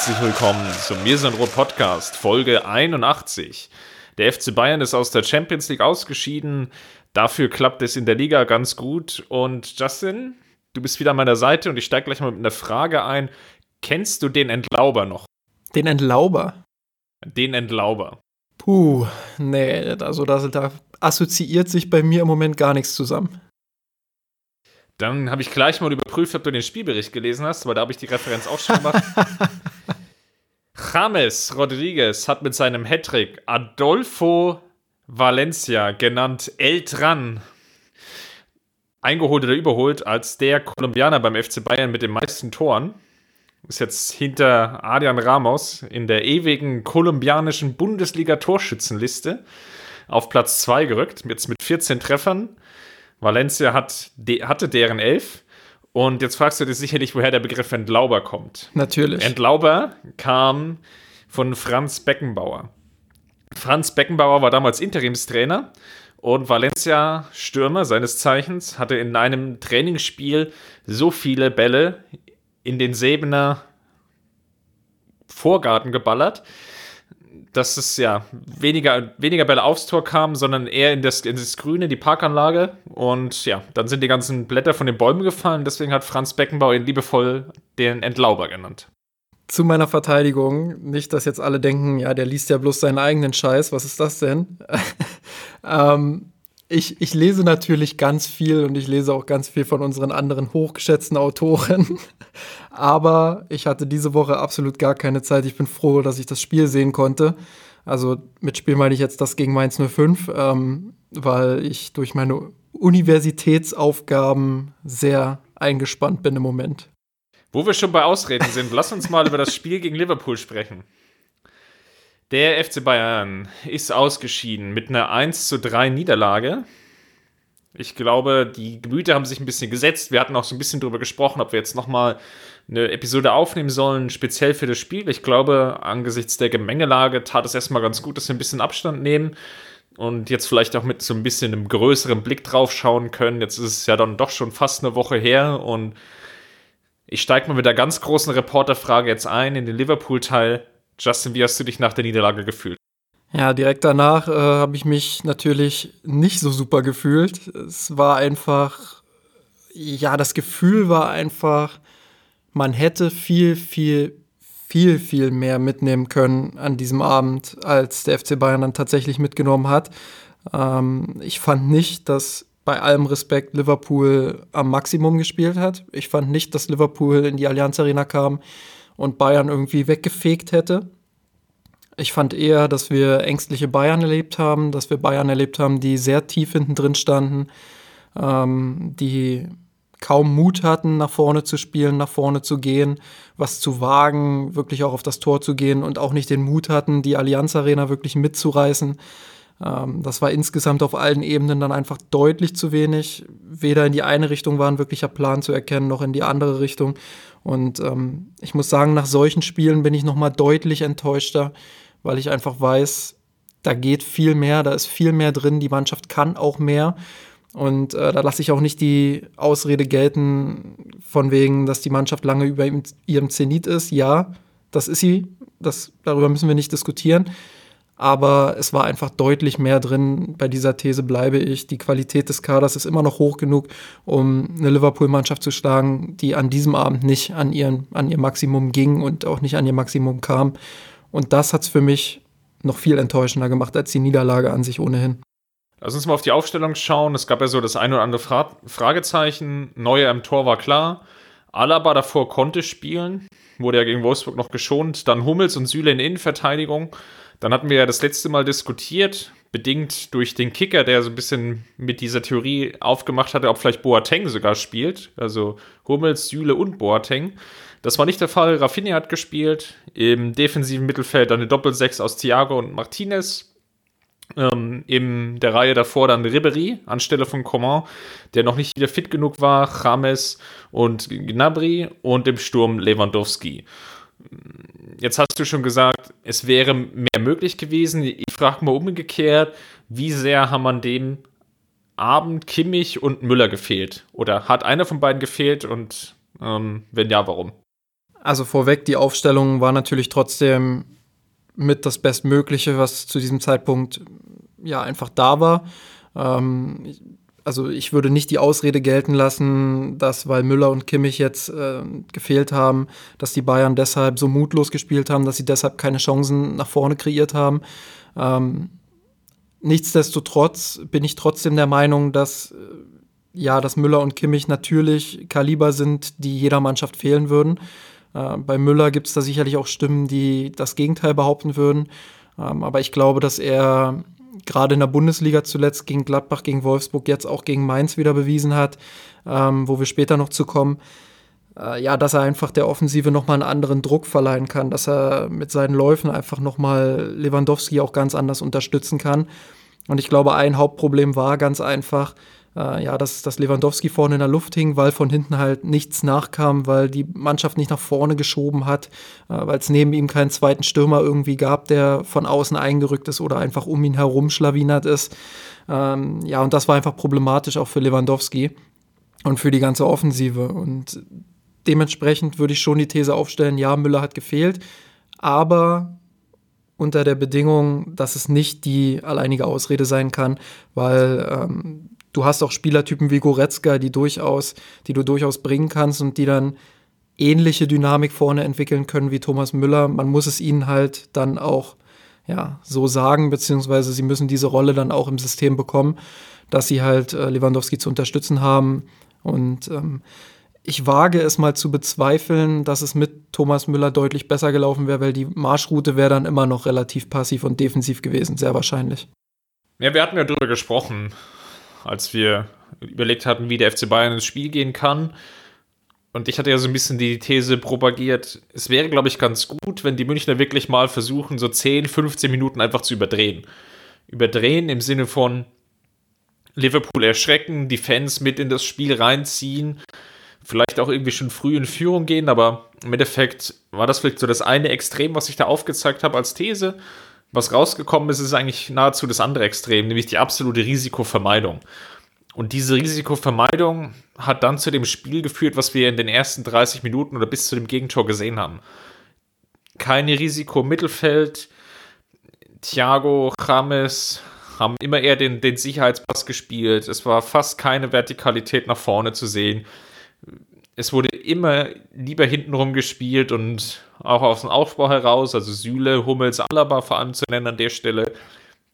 Herzlich willkommen zum Mir sind Rot Podcast, Folge 81. Der FC Bayern ist aus der Champions League ausgeschieden. Dafür klappt es in der Liga ganz gut. Und Justin, du bist wieder an meiner Seite und ich steige gleich mal mit einer Frage ein. Kennst du den Entlauber noch? Den Entlauber? Den Entlauber. Puh, nee, also da, da assoziiert sich bei mir im Moment gar nichts zusammen. Dann habe ich gleich mal überprüft, ob du den Spielbericht gelesen hast, weil da habe ich die Referenz auch schon gemacht. James Rodriguez hat mit seinem Hattrick Adolfo Valencia, genannt El Tran, eingeholt oder überholt als der Kolumbianer beim FC Bayern mit den meisten Toren. Ist jetzt hinter Adrian Ramos in der ewigen kolumbianischen Bundesliga-Torschützenliste auf Platz 2 gerückt, jetzt mit 14 Treffern. Valencia hat, de, hatte deren elf. Und jetzt fragst du dich sicherlich, woher der Begriff Entlauber kommt. Natürlich. Entlauber kam von Franz Beckenbauer. Franz Beckenbauer war damals Interimstrainer und Valencia Stürmer seines Zeichens hatte in einem Trainingsspiel so viele Bälle in den Säbener Vorgarten geballert, dass es ja weniger, weniger Bälle aufs Tor kam, sondern eher in das, in das Grüne, die Parkanlage. Und ja, dann sind die ganzen Blätter von den Bäumen gefallen. Deswegen hat Franz Beckenbauer ihn liebevoll den Entlauber genannt. Zu meiner Verteidigung, nicht, dass jetzt alle denken, ja, der liest ja bloß seinen eigenen Scheiß, was ist das denn? ähm, ich, ich lese natürlich ganz viel und ich lese auch ganz viel von unseren anderen hochgeschätzten Autoren. Aber ich hatte diese Woche absolut gar keine Zeit. Ich bin froh, dass ich das Spiel sehen konnte. Also mit Spiel meine ich jetzt das gegen Mainz 05, ähm, weil ich durch meine Universitätsaufgaben sehr eingespannt bin im Moment. Wo wir schon bei Ausreden sind, lass uns mal über das Spiel gegen Liverpool sprechen. Der FC Bayern ist ausgeschieden mit einer 1 zu 3 Niederlage. Ich glaube, die Gemüter haben sich ein bisschen gesetzt. Wir hatten auch so ein bisschen darüber gesprochen, ob wir jetzt nochmal eine Episode aufnehmen sollen, speziell für das Spiel. Ich glaube, angesichts der Gemengelage tat es erstmal ganz gut, dass wir ein bisschen Abstand nehmen und jetzt vielleicht auch mit so ein bisschen einem größeren Blick drauf schauen können. Jetzt ist es ja dann doch schon fast eine Woche her und ich steige mal mit der ganz großen Reporterfrage jetzt ein in den Liverpool-Teil. Justin, wie hast du dich nach der Niederlage gefühlt? Ja, direkt danach äh, habe ich mich natürlich nicht so super gefühlt. Es war einfach, ja, das Gefühl war einfach, man hätte viel, viel, viel, viel mehr mitnehmen können an diesem Abend, als der FC Bayern dann tatsächlich mitgenommen hat. Ähm, ich fand nicht, dass bei allem Respekt Liverpool am Maximum gespielt hat. Ich fand nicht, dass Liverpool in die Allianz Arena kam und Bayern irgendwie weggefegt hätte. Ich fand eher, dass wir ängstliche Bayern erlebt haben, dass wir Bayern erlebt haben, die sehr tief hinten drin standen, ähm, die kaum Mut hatten, nach vorne zu spielen, nach vorne zu gehen, was zu wagen, wirklich auch auf das Tor zu gehen und auch nicht den Mut hatten, die Allianz Arena wirklich mitzureißen. Ähm, das war insgesamt auf allen Ebenen dann einfach deutlich zu wenig. Weder in die eine Richtung war ein wirklicher Plan zu erkennen, noch in die andere Richtung. Und ähm, ich muss sagen, nach solchen Spielen bin ich nochmal deutlich enttäuschter, weil ich einfach weiß, da geht viel mehr, da ist viel mehr drin, die Mannschaft kann auch mehr. Und äh, da lasse ich auch nicht die Ausrede gelten, von wegen, dass die Mannschaft lange über ihrem Zenit ist. Ja, das ist sie, das, darüber müssen wir nicht diskutieren aber es war einfach deutlich mehr drin. Bei dieser These bleibe ich. Die Qualität des Kaders ist immer noch hoch genug, um eine Liverpool-Mannschaft zu schlagen, die an diesem Abend nicht an, ihren, an ihr Maximum ging und auch nicht an ihr Maximum kam. Und das hat es für mich noch viel enttäuschender gemacht als die Niederlage an sich ohnehin. Lass uns mal auf die Aufstellung schauen. Es gab ja so das ein oder andere Fra Fragezeichen. Neuer im Tor war klar. Alaba davor konnte spielen, wurde ja gegen Wolfsburg noch geschont. Dann Hummels und Süle in Innenverteidigung. Dann hatten wir ja das letzte Mal diskutiert, bedingt durch den Kicker, der so ein bisschen mit dieser Theorie aufgemacht hatte, ob vielleicht Boateng sogar spielt. Also Hummels, Süle und Boateng. Das war nicht der Fall. Rafinha hat gespielt. Im defensiven Mittelfeld eine Doppel-6 aus Thiago und Martinez. Ähm, in der Reihe davor dann Ribery anstelle von Coman, der noch nicht wieder fit genug war, James und Gnabry und im Sturm Lewandowski. Jetzt hast du schon gesagt, es wäre mehr möglich gewesen. Ich frage mal umgekehrt, wie sehr haben an dem Abend Kimmich und Müller gefehlt? Oder hat einer von beiden gefehlt und ähm, wenn ja, warum? Also vorweg, die Aufstellung war natürlich trotzdem mit das Bestmögliche, was zu diesem Zeitpunkt ja einfach da war. Ähm, also ich würde nicht die Ausrede gelten lassen, dass weil Müller und Kimmich jetzt äh, gefehlt haben, dass die Bayern deshalb so mutlos gespielt haben, dass sie deshalb keine Chancen nach vorne kreiert haben. Ähm, nichtsdestotrotz bin ich trotzdem der Meinung, dass äh, ja, dass Müller und Kimmich natürlich Kaliber sind, die jeder Mannschaft fehlen würden. Äh, bei Müller gibt es da sicherlich auch Stimmen, die das Gegenteil behaupten würden. Ähm, aber ich glaube, dass er gerade in der Bundesliga zuletzt gegen Gladbach, gegen Wolfsburg, jetzt auch gegen Mainz wieder bewiesen hat, ähm, wo wir später noch zu kommen, äh, ja, dass er einfach der Offensive nochmal einen anderen Druck verleihen kann, dass er mit seinen Läufen einfach nochmal Lewandowski auch ganz anders unterstützen kann. Und ich glaube, ein Hauptproblem war ganz einfach, äh, ja, dass, dass Lewandowski vorne in der Luft hing, weil von hinten halt nichts nachkam, weil die Mannschaft nicht nach vorne geschoben hat, äh, weil es neben ihm keinen zweiten Stürmer irgendwie gab, der von außen eingerückt ist oder einfach um ihn herum schlawinert ist. Ähm, ja, und das war einfach problematisch auch für Lewandowski und für die ganze Offensive. Und dementsprechend würde ich schon die These aufstellen, ja, Müller hat gefehlt, aber unter der Bedingung, dass es nicht die alleinige Ausrede sein kann, weil ähm, du hast auch Spielertypen wie Goretzka, die durchaus, die du durchaus bringen kannst und die dann ähnliche Dynamik vorne entwickeln können wie Thomas Müller. Man muss es ihnen halt dann auch ja, so sagen, beziehungsweise sie müssen diese Rolle dann auch im System bekommen, dass sie halt äh, Lewandowski zu unterstützen haben. Und ähm, ich wage es mal zu bezweifeln, dass es mit Thomas Müller deutlich besser gelaufen wäre, weil die Marschroute wäre dann immer noch relativ passiv und defensiv gewesen, sehr wahrscheinlich. Ja, wir hatten ja darüber gesprochen, als wir überlegt hatten, wie der FC Bayern ins Spiel gehen kann. Und ich hatte ja so ein bisschen die These propagiert, es wäre, glaube ich, ganz gut, wenn die Münchner wirklich mal versuchen, so 10, 15 Minuten einfach zu überdrehen. Überdrehen im Sinne von Liverpool erschrecken, die Fans mit in das Spiel reinziehen, vielleicht auch irgendwie schon früh in Führung gehen, aber im Endeffekt war das vielleicht so das eine Extrem, was ich da aufgezeigt habe als These. Was rausgekommen ist, ist eigentlich nahezu das andere Extrem, nämlich die absolute Risikovermeidung. Und diese Risikovermeidung hat dann zu dem Spiel geführt, was wir in den ersten 30 Minuten oder bis zu dem Gegentor gesehen haben. Keine Risiko im Mittelfeld. Thiago, James haben immer eher den, den Sicherheitspass gespielt. Es war fast keine Vertikalität nach vorne zu sehen es wurde immer lieber hintenrum gespielt und auch aus dem Aufbau heraus, also Süle, Hummels, Alaba vor allem zu nennen an der Stelle,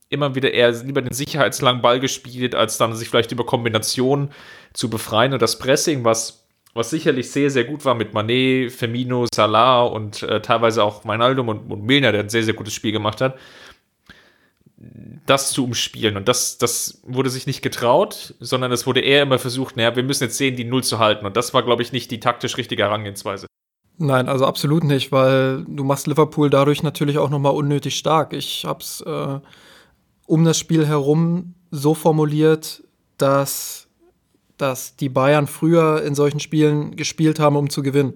immer wieder eher lieber den sicherheitslangen Ball gespielt, als dann sich vielleicht über Kombinationen zu befreien. Und das Pressing, was, was sicherlich sehr, sehr gut war mit Manet, Firmino, Salah und äh, teilweise auch Meinaldum und, und Milner, der ein sehr, sehr gutes Spiel gemacht hat, das zu umspielen. Und das, das wurde sich nicht getraut, sondern es wurde eher immer versucht, naja, wir müssen jetzt sehen, die Null zu halten. Und das war, glaube ich, nicht die taktisch richtige Herangehensweise. Nein, also absolut nicht, weil du machst Liverpool dadurch natürlich auch nochmal unnötig stark. Ich habe es äh, um das Spiel herum so formuliert, dass, dass die Bayern früher in solchen Spielen gespielt haben, um zu gewinnen.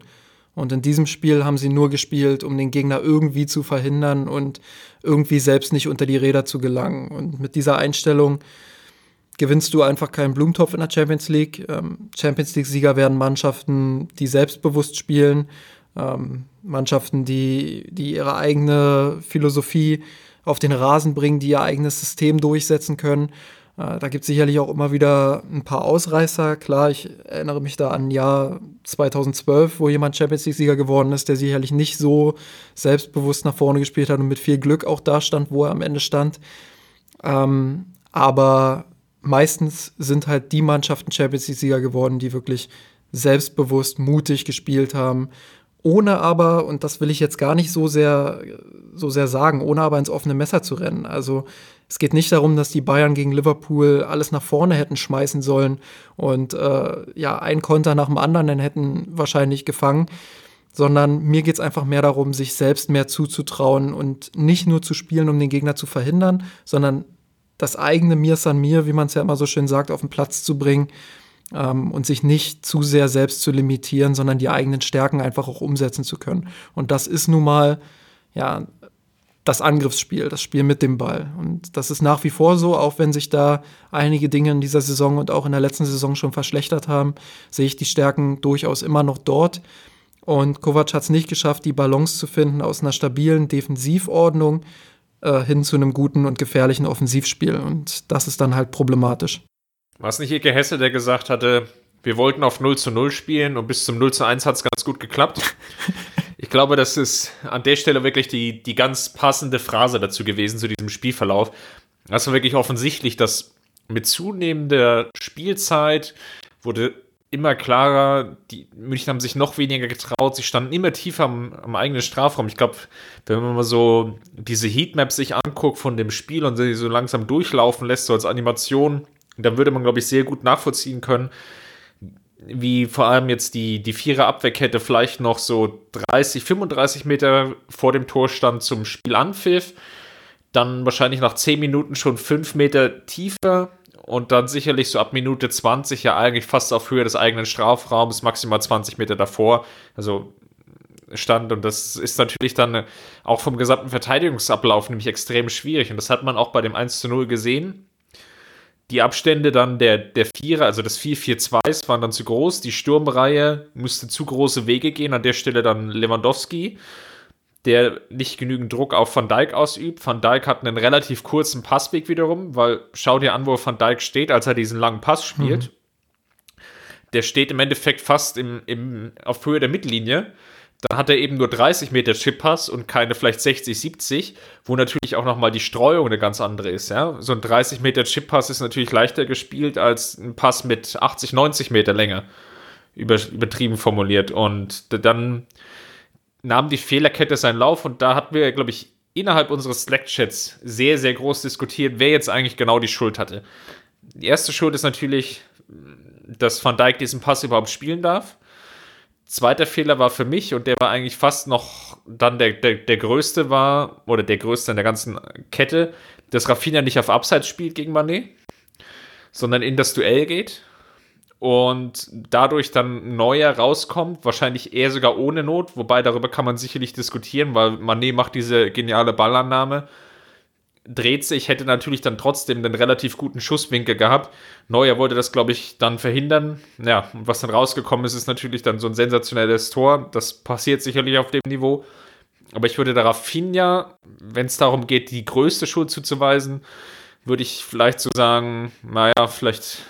Und in diesem Spiel haben sie nur gespielt, um den Gegner irgendwie zu verhindern und irgendwie selbst nicht unter die Räder zu gelangen. Und mit dieser Einstellung gewinnst du einfach keinen Blumentopf in der Champions League. Ähm, Champions League-Sieger werden Mannschaften, die selbstbewusst spielen, ähm, Mannschaften, die, die ihre eigene Philosophie auf den Rasen bringen, die ihr eigenes System durchsetzen können. Äh, da gibt es sicherlich auch immer wieder ein paar Ausreißer. Klar, ich erinnere mich da an Jahr 2012, wo jemand Champions League-Sieger geworden ist, der sicherlich nicht so selbstbewusst nach vorne gespielt hat und mit viel Glück auch da stand, wo er am Ende stand. Ähm, aber meistens sind halt die Mannschaften Champions League-Sieger geworden, die wirklich selbstbewusst, mutig gespielt haben ohne aber, und das will ich jetzt gar nicht so sehr, so sehr sagen, ohne aber ins offene Messer zu rennen. Also es geht nicht darum, dass die Bayern gegen Liverpool alles nach vorne hätten schmeißen sollen und äh, ja, ein Konter nach dem anderen hätten wahrscheinlich gefangen, sondern mir geht es einfach mehr darum, sich selbst mehr zuzutrauen und nicht nur zu spielen, um den Gegner zu verhindern, sondern das eigene Mir san mir, wie man es ja immer so schön sagt, auf den Platz zu bringen ähm, und sich nicht zu sehr selbst zu limitieren, sondern die eigenen Stärken einfach auch umsetzen zu können. Und das ist nun mal ja das Angriffsspiel, das Spiel mit dem Ball. Und das ist nach wie vor so, auch wenn sich da einige Dinge in dieser Saison und auch in der letzten Saison schon verschlechtert haben, sehe ich die Stärken durchaus immer noch dort. Und Kovac hat es nicht geschafft, die Balance zu finden aus einer stabilen Defensivordnung äh, hin zu einem guten und gefährlichen Offensivspiel. Und das ist dann halt problematisch. War es nicht Ike Hesse, der gesagt hatte, wir wollten auf 0 zu 0 spielen und bis zum 0 zu 1 hat es ganz gut geklappt? ich glaube, das ist an der Stelle wirklich die, die ganz passende Phrase dazu gewesen, zu diesem Spielverlauf. Das war wirklich offensichtlich, dass mit zunehmender Spielzeit wurde immer klarer, die München haben sich noch weniger getraut, sie standen immer tiefer am, am eigenen Strafraum. Ich glaube, wenn man mal so diese Heatmaps sich anguckt von dem Spiel und sie so langsam durchlaufen lässt, so als Animation, dann würde man, glaube ich, sehr gut nachvollziehen können, wie vor allem jetzt die, die Vierer Abwehrkette vielleicht noch so 30, 35 Meter vor dem Tor stand zum Spiel anpfiff. Dann wahrscheinlich nach 10 Minuten schon 5 Meter tiefer und dann sicherlich so ab Minute 20 ja eigentlich fast auf Höhe des eigenen Strafraums, maximal 20 Meter davor. Also stand und das ist natürlich dann auch vom gesamten Verteidigungsablauf nämlich extrem schwierig und das hat man auch bei dem 1 zu 0 gesehen die Abstände dann der, der Vierer, also des 4-4-2s, waren dann zu groß. Die Sturmreihe musste zu große Wege gehen. An der Stelle dann Lewandowski, der nicht genügend Druck auf Van Dijk ausübt. Van Dijk hat einen relativ kurzen Passweg wiederum, weil schau dir an, wo Van Dijk steht, als er diesen langen Pass spielt. Mhm. Der steht im Endeffekt fast im, im, auf Höhe der Mittellinie dann hat er eben nur 30 Meter Chip-Pass und keine vielleicht 60, 70, wo natürlich auch nochmal die Streuung eine ganz andere ist. Ja? So ein 30 Meter Chip-Pass ist natürlich leichter gespielt als ein Pass mit 80, 90 Meter Länge, über, übertrieben formuliert. Und dann nahm die Fehlerkette seinen Lauf und da hatten wir, glaube ich, innerhalb unseres Slack-Chats sehr, sehr groß diskutiert, wer jetzt eigentlich genau die Schuld hatte. Die erste Schuld ist natürlich, dass Van Dijk diesen Pass überhaupt spielen darf. Zweiter Fehler war für mich und der war eigentlich fast noch dann der, der, der größte war, oder der größte in der ganzen Kette, dass Rafinha nicht auf Abseits spielt gegen Manet, sondern in das Duell geht und dadurch dann neuer rauskommt, wahrscheinlich eher sogar ohne Not, wobei darüber kann man sicherlich diskutieren, weil Manet macht diese geniale Ballannahme dreht sich, hätte natürlich dann trotzdem einen relativ guten Schusswinkel gehabt. Neuer wollte das, glaube ich, dann verhindern. Ja, und was dann rausgekommen ist, ist natürlich dann so ein sensationelles Tor. Das passiert sicherlich auf dem Niveau. Aber ich würde darauf Finja, wenn es darum geht, die größte Schuld zuzuweisen, würde ich vielleicht so sagen, naja, vielleicht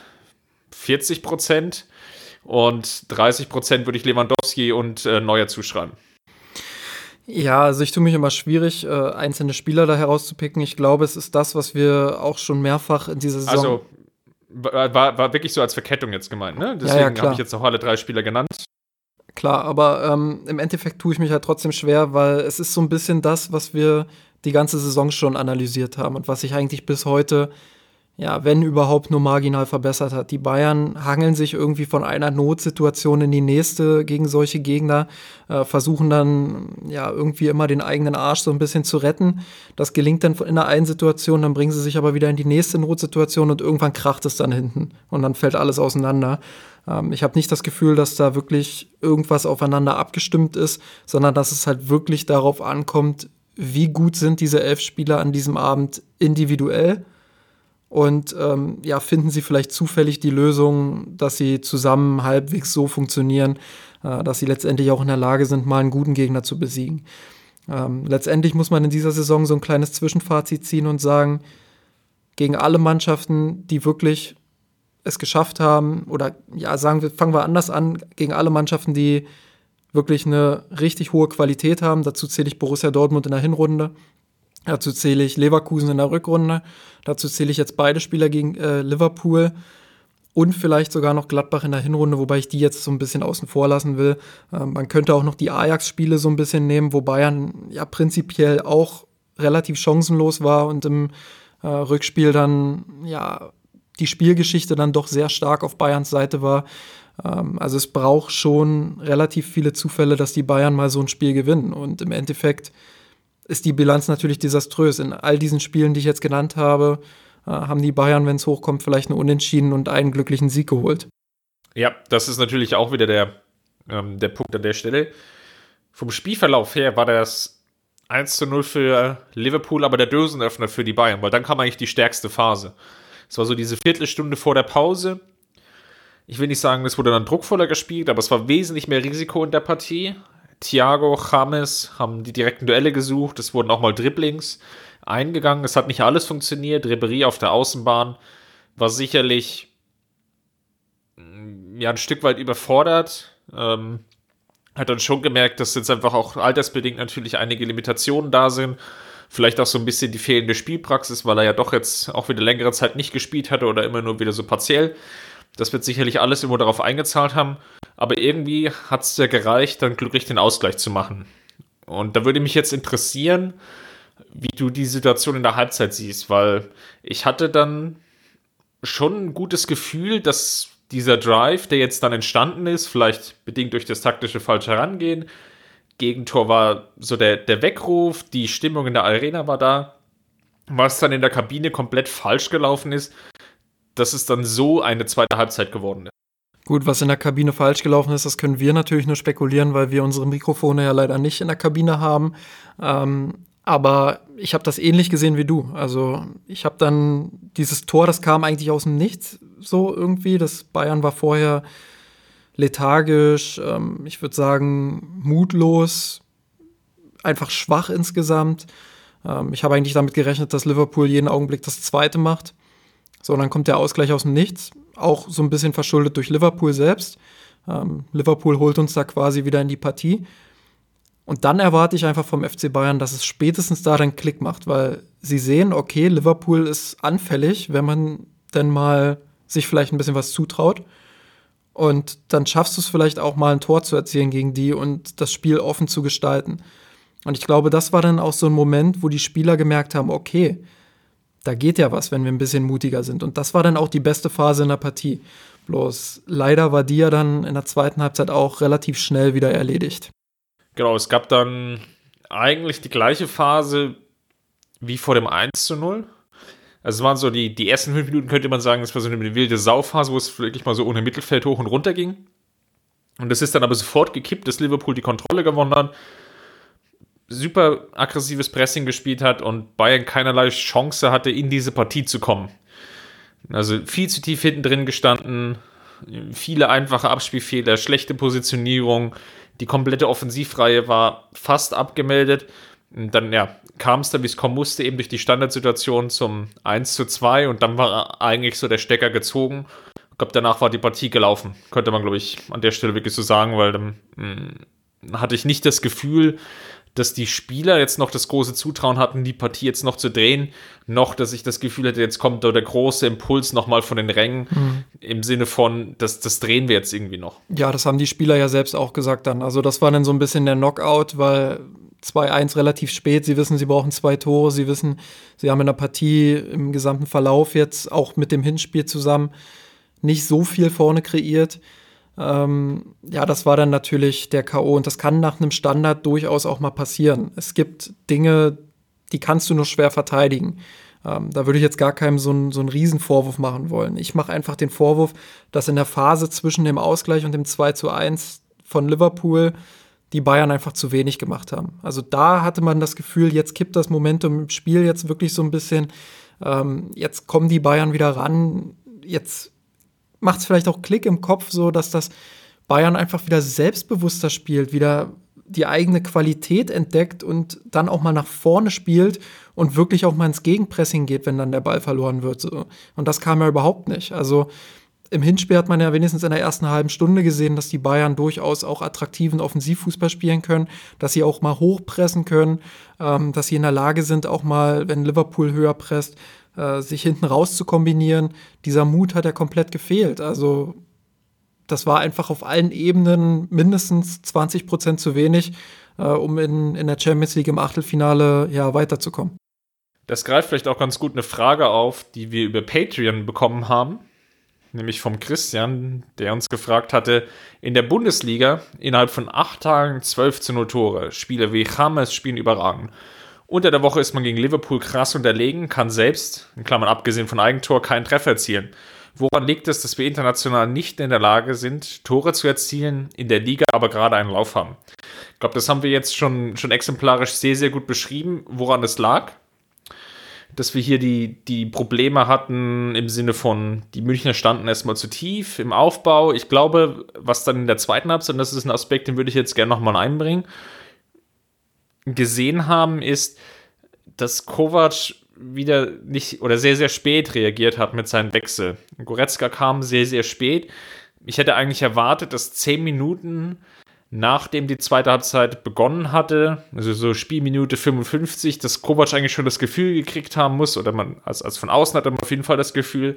40 Prozent und 30 Prozent würde ich Lewandowski und äh, Neuer zuschreiben. Ja, also ich tue mich immer schwierig, äh, einzelne Spieler da herauszupicken. Ich glaube, es ist das, was wir auch schon mehrfach in dieser Saison. Also war, war wirklich so als Verkettung jetzt gemeint, ne? Deswegen ja, ja, habe ich jetzt auch alle drei Spieler genannt. Klar, aber ähm, im Endeffekt tue ich mich halt trotzdem schwer, weil es ist so ein bisschen das, was wir die ganze Saison schon analysiert haben und was ich eigentlich bis heute ja, wenn überhaupt nur marginal verbessert hat. Die Bayern hangeln sich irgendwie von einer Notsituation in die nächste gegen solche Gegner, äh, versuchen dann ja irgendwie immer den eigenen Arsch so ein bisschen zu retten. Das gelingt dann in der einen Situation, dann bringen sie sich aber wieder in die nächste Notsituation und irgendwann kracht es dann hinten und dann fällt alles auseinander. Ähm, ich habe nicht das Gefühl, dass da wirklich irgendwas aufeinander abgestimmt ist, sondern dass es halt wirklich darauf ankommt, wie gut sind diese elf Spieler an diesem Abend individuell und ähm, ja, finden sie vielleicht zufällig die Lösung, dass sie zusammen halbwegs so funktionieren, äh, dass sie letztendlich auch in der Lage sind, mal einen guten Gegner zu besiegen. Ähm, letztendlich muss man in dieser Saison so ein kleines Zwischenfazit ziehen und sagen, gegen alle Mannschaften, die wirklich es geschafft haben, oder ja, sagen wir, fangen wir anders an, gegen alle Mannschaften, die wirklich eine richtig hohe Qualität haben, dazu zähle ich Borussia Dortmund in der Hinrunde, Dazu zähle ich Leverkusen in der Rückrunde. Dazu zähle ich jetzt beide Spieler gegen äh, Liverpool. und vielleicht sogar noch Gladbach in der Hinrunde, wobei ich die jetzt so ein bisschen außen vor lassen will. Ähm, man könnte auch noch die Ajax-Spiele so ein bisschen nehmen, wo Bayern ja prinzipiell auch relativ chancenlos war und im äh, Rückspiel dann ja die Spielgeschichte dann doch sehr stark auf Bayerns Seite war. Ähm, also es braucht schon relativ viele Zufälle, dass die Bayern mal so ein Spiel gewinnen. Und im Endeffekt ist die Bilanz natürlich desaströs. In all diesen Spielen, die ich jetzt genannt habe, äh, haben die Bayern, wenn es hochkommt, vielleicht einen Unentschieden und einen glücklichen Sieg geholt. Ja, das ist natürlich auch wieder der, ähm, der Punkt an der Stelle. Vom Spielverlauf her war das 1 zu 0 für Liverpool, aber der Dösenöffner für die Bayern, weil dann kam eigentlich die stärkste Phase. Es war so diese Viertelstunde vor der Pause. Ich will nicht sagen, es wurde dann druckvoller gespielt, aber es war wesentlich mehr Risiko in der Partie. Thiago, James haben die direkten Duelle gesucht. Es wurden auch mal Dribblings eingegangen. Es hat nicht alles funktioniert. Ribery auf der Außenbahn war sicherlich mm, ja, ein Stück weit überfordert. Ähm, hat dann schon gemerkt, dass jetzt einfach auch altersbedingt natürlich einige Limitationen da sind. Vielleicht auch so ein bisschen die fehlende Spielpraxis, weil er ja doch jetzt auch wieder längere Zeit nicht gespielt hatte oder immer nur wieder so partiell. Das wird sicherlich alles immer darauf eingezahlt haben. Aber irgendwie hat es ja gereicht, dann glücklich den Ausgleich zu machen. Und da würde mich jetzt interessieren, wie du die Situation in der Halbzeit siehst, weil ich hatte dann schon ein gutes Gefühl, dass dieser Drive, der jetzt dann entstanden ist, vielleicht bedingt durch das taktische falsche Herangehen, Gegentor war so der, der Weckruf, die Stimmung in der Arena war da. Was dann in der Kabine komplett falsch gelaufen ist, dass es dann so eine zweite Halbzeit geworden ist. Gut, was in der Kabine falsch gelaufen ist, das können wir natürlich nur spekulieren, weil wir unsere Mikrofone ja leider nicht in der Kabine haben. Ähm, aber ich habe das ähnlich gesehen wie du. Also ich habe dann dieses Tor, das kam eigentlich aus dem Nichts so irgendwie. Das Bayern war vorher lethargisch, ähm, ich würde sagen mutlos, einfach schwach insgesamt. Ähm, ich habe eigentlich damit gerechnet, dass Liverpool jeden Augenblick das zweite macht. So, dann kommt der Ausgleich aus dem Nichts, auch so ein bisschen verschuldet durch Liverpool selbst. Ähm, Liverpool holt uns da quasi wieder in die Partie. Und dann erwarte ich einfach vom FC Bayern, dass es spätestens da dann Klick macht, weil sie sehen, okay, Liverpool ist anfällig, wenn man denn mal sich vielleicht ein bisschen was zutraut. Und dann schaffst du es vielleicht auch mal ein Tor zu erzielen gegen die und das Spiel offen zu gestalten. Und ich glaube, das war dann auch so ein Moment, wo die Spieler gemerkt haben, okay, da geht ja was, wenn wir ein bisschen mutiger sind. Und das war dann auch die beste Phase in der Partie. Bloß leider war die ja dann in der zweiten Halbzeit auch relativ schnell wieder erledigt. Genau, es gab dann eigentlich die gleiche Phase wie vor dem 1 zu 0. Also es waren so die, die ersten fünf Minuten, könnte man sagen, es war so eine wilde Sauphase, wo es wirklich mal so ohne Mittelfeld hoch und runter ging. Und es ist dann aber sofort gekippt, dass Liverpool die Kontrolle gewonnen hat, super aggressives Pressing gespielt hat und Bayern keinerlei Chance hatte, in diese Partie zu kommen. Also viel zu tief hinten drin gestanden, viele einfache Abspielfehler, schlechte Positionierung, die komplette Offensivreihe war fast abgemeldet. Und dann, ja, kam es dann, wie es kommen musste, eben durch die Standardsituation zum 1 zu 2 und dann war eigentlich so der Stecker gezogen. Ich glaube, danach war die Partie gelaufen. Könnte man, glaube ich, an der Stelle wirklich so sagen, weil dann mh, hm, hatte ich nicht das Gefühl, dass die Spieler jetzt noch das große Zutrauen hatten, die Partie jetzt noch zu drehen, noch, dass ich das Gefühl hätte, jetzt kommt da der große Impuls nochmal von den Rängen mhm. im Sinne von, das, das drehen wir jetzt irgendwie noch. Ja, das haben die Spieler ja selbst auch gesagt dann. Also das war dann so ein bisschen der Knockout, weil 2-1 relativ spät. Sie wissen, sie brauchen zwei Tore. Sie wissen, sie haben in der Partie im gesamten Verlauf jetzt auch mit dem Hinspiel zusammen nicht so viel vorne kreiert. Ähm, ja, das war dann natürlich der K.O. Und das kann nach einem Standard durchaus auch mal passieren. Es gibt Dinge, die kannst du nur schwer verteidigen. Ähm, da würde ich jetzt gar keinem so einen, so einen Riesenvorwurf machen wollen. Ich mache einfach den Vorwurf, dass in der Phase zwischen dem Ausgleich und dem 2 zu 1 von Liverpool die Bayern einfach zu wenig gemacht haben. Also da hatte man das Gefühl, jetzt kippt das Momentum im Spiel jetzt wirklich so ein bisschen. Ähm, jetzt kommen die Bayern wieder ran. Jetzt macht es vielleicht auch Klick im Kopf, so dass das Bayern einfach wieder selbstbewusster spielt, wieder die eigene Qualität entdeckt und dann auch mal nach vorne spielt und wirklich auch mal ins Gegenpressing geht, wenn dann der Ball verloren wird. Und das kam ja überhaupt nicht. Also im Hinspiel hat man ja wenigstens in der ersten halben Stunde gesehen, dass die Bayern durchaus auch attraktiven Offensivfußball spielen können, dass sie auch mal hochpressen können, ähm, dass sie in der Lage sind, auch mal, wenn Liverpool höher presst, äh, sich hinten raus zu kombinieren, dieser Mut hat ja komplett gefehlt. Also das war einfach auf allen Ebenen mindestens 20 Prozent zu wenig, äh, um in, in der Champions League im Achtelfinale ja weiterzukommen. Das greift vielleicht auch ganz gut eine Frage auf, die wir über Patreon bekommen haben, nämlich vom Christian, der uns gefragt hatte, in der Bundesliga innerhalb von acht Tagen 12 zu 0 Tore. Spieler wie James spielen überragend. Unter der Woche ist man gegen Liverpool krass unterlegen, kann selbst, in Klammern abgesehen von Eigentor, keinen Treffer erzielen. Woran liegt es, dass wir international nicht in der Lage sind, Tore zu erzielen, in der Liga aber gerade einen Lauf haben? Ich glaube, das haben wir jetzt schon, schon exemplarisch sehr, sehr gut beschrieben, woran es lag. Dass wir hier die, die Probleme hatten im Sinne von, die Münchner standen erstmal zu tief im Aufbau. Ich glaube, was dann in der zweiten Halbzeit, und das ist ein Aspekt, den würde ich jetzt gerne nochmal einbringen, gesehen haben, ist, dass Kovac wieder nicht oder sehr, sehr spät reagiert hat mit seinem Wechsel. Goretzka kam sehr, sehr spät. Ich hätte eigentlich erwartet, dass zehn Minuten nachdem die zweite Halbzeit begonnen hatte, also so Spielminute 55, dass Kovac eigentlich schon das Gefühl gekriegt haben muss, oder man, als, als von außen hat man auf jeden Fall das Gefühl,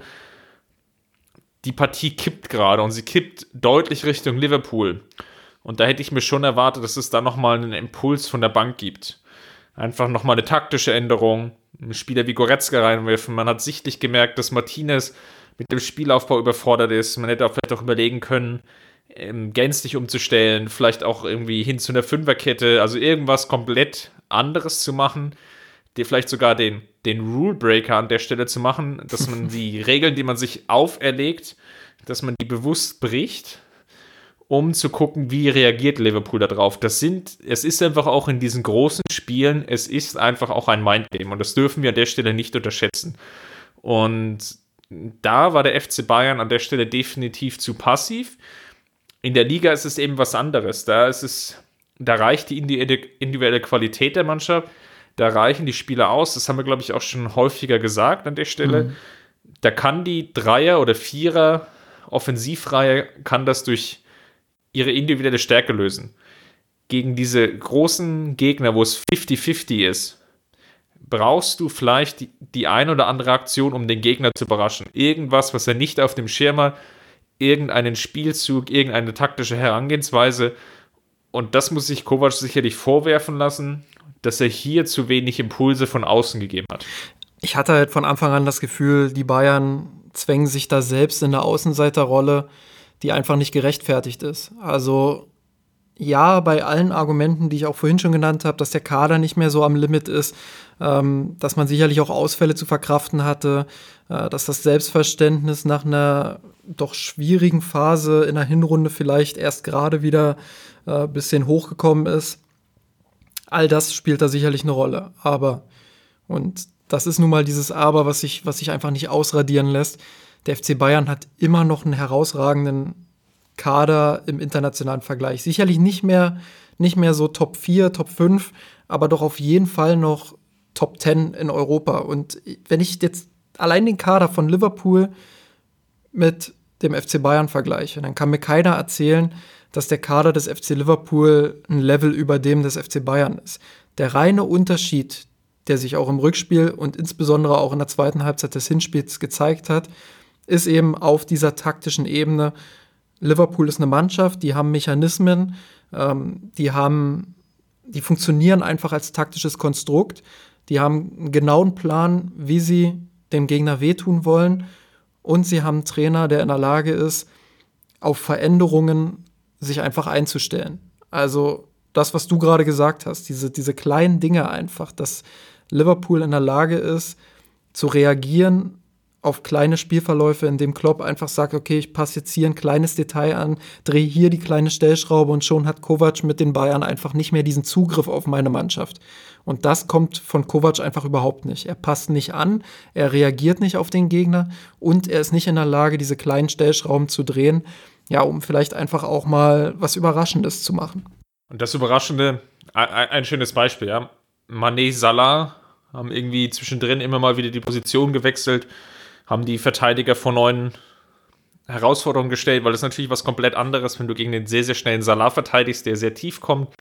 die Partie kippt gerade und sie kippt deutlich Richtung Liverpool. Und da hätte ich mir schon erwartet, dass es da nochmal einen Impuls von der Bank gibt. Einfach nochmal eine taktische Änderung, einen Spieler wie Goretzka reinwerfen. Man hat sichtlich gemerkt, dass Martinez mit dem Spielaufbau überfordert ist. Man hätte auch vielleicht auch überlegen können, ähm, gänzlich umzustellen, vielleicht auch irgendwie hin zu einer Fünferkette, also irgendwas komplett anderes zu machen, dir vielleicht sogar den, den Rule Breaker an der Stelle zu machen, dass man die Regeln, die man sich auferlegt, dass man die bewusst bricht um zu gucken, wie reagiert Liverpool darauf. Das sind, es ist einfach auch in diesen großen Spielen, es ist einfach auch ein Mindgame und das dürfen wir an der Stelle nicht unterschätzen. Und da war der FC Bayern an der Stelle definitiv zu passiv. In der Liga ist es eben was anderes. Da ist es, da reicht die individuelle Qualität der Mannschaft, da reichen die Spieler aus. Das haben wir, glaube ich, auch schon häufiger gesagt an der Stelle. Mhm. Da kann die Dreier- oder Vierer Offensivreihe kann das durch ihre individuelle Stärke lösen. Gegen diese großen Gegner, wo es 50-50 ist, brauchst du vielleicht die, die ein oder andere Aktion, um den Gegner zu überraschen. Irgendwas, was er nicht auf dem Schirm hat, irgendeinen Spielzug, irgendeine taktische Herangehensweise. Und das muss sich Kovac sicherlich vorwerfen lassen, dass er hier zu wenig Impulse von außen gegeben hat. Ich hatte halt von Anfang an das Gefühl, die Bayern zwängen sich da selbst in der Außenseiterrolle die einfach nicht gerechtfertigt ist. Also ja, bei allen Argumenten, die ich auch vorhin schon genannt habe, dass der Kader nicht mehr so am Limit ist, ähm, dass man sicherlich auch Ausfälle zu verkraften hatte, äh, dass das Selbstverständnis nach einer doch schwierigen Phase in der Hinrunde vielleicht erst gerade wieder ein äh, bisschen hochgekommen ist. All das spielt da sicherlich eine Rolle. Aber, und das ist nun mal dieses Aber, was sich, was sich einfach nicht ausradieren lässt der FC Bayern hat immer noch einen herausragenden Kader im internationalen Vergleich. Sicherlich nicht mehr, nicht mehr so Top 4, Top 5, aber doch auf jeden Fall noch Top 10 in Europa. Und wenn ich jetzt allein den Kader von Liverpool mit dem FC Bayern vergleiche, dann kann mir keiner erzählen, dass der Kader des FC Liverpool ein Level über dem des FC Bayern ist. Der reine Unterschied, der sich auch im Rückspiel und insbesondere auch in der zweiten Halbzeit des Hinspiels gezeigt hat, ist eben auf dieser taktischen Ebene. Liverpool ist eine Mannschaft, die haben Mechanismen, ähm, die haben, die funktionieren einfach als taktisches Konstrukt. Die haben einen genauen Plan, wie sie dem Gegner wehtun wollen. Und sie haben einen Trainer, der in der Lage ist, auf Veränderungen sich einfach einzustellen. Also das, was du gerade gesagt hast, diese, diese kleinen Dinge einfach, dass Liverpool in der Lage ist, zu reagieren auf kleine Spielverläufe, in dem Klopp einfach sagt, okay, ich passe jetzt hier ein kleines Detail an, drehe hier die kleine Stellschraube und schon hat Kovac mit den Bayern einfach nicht mehr diesen Zugriff auf meine Mannschaft. Und das kommt von Kovac einfach überhaupt nicht. Er passt nicht an, er reagiert nicht auf den Gegner und er ist nicht in der Lage, diese kleinen Stellschrauben zu drehen, ja, um vielleicht einfach auch mal was Überraschendes zu machen. Und das Überraschende, ein, schönes Beispiel, ja. Mané, Salah haben irgendwie zwischendrin immer mal wieder die Position gewechselt haben die Verteidiger vor neuen Herausforderungen gestellt, weil ist natürlich was komplett anderes, wenn du gegen den sehr, sehr schnellen Salah verteidigst, der sehr tief kommt,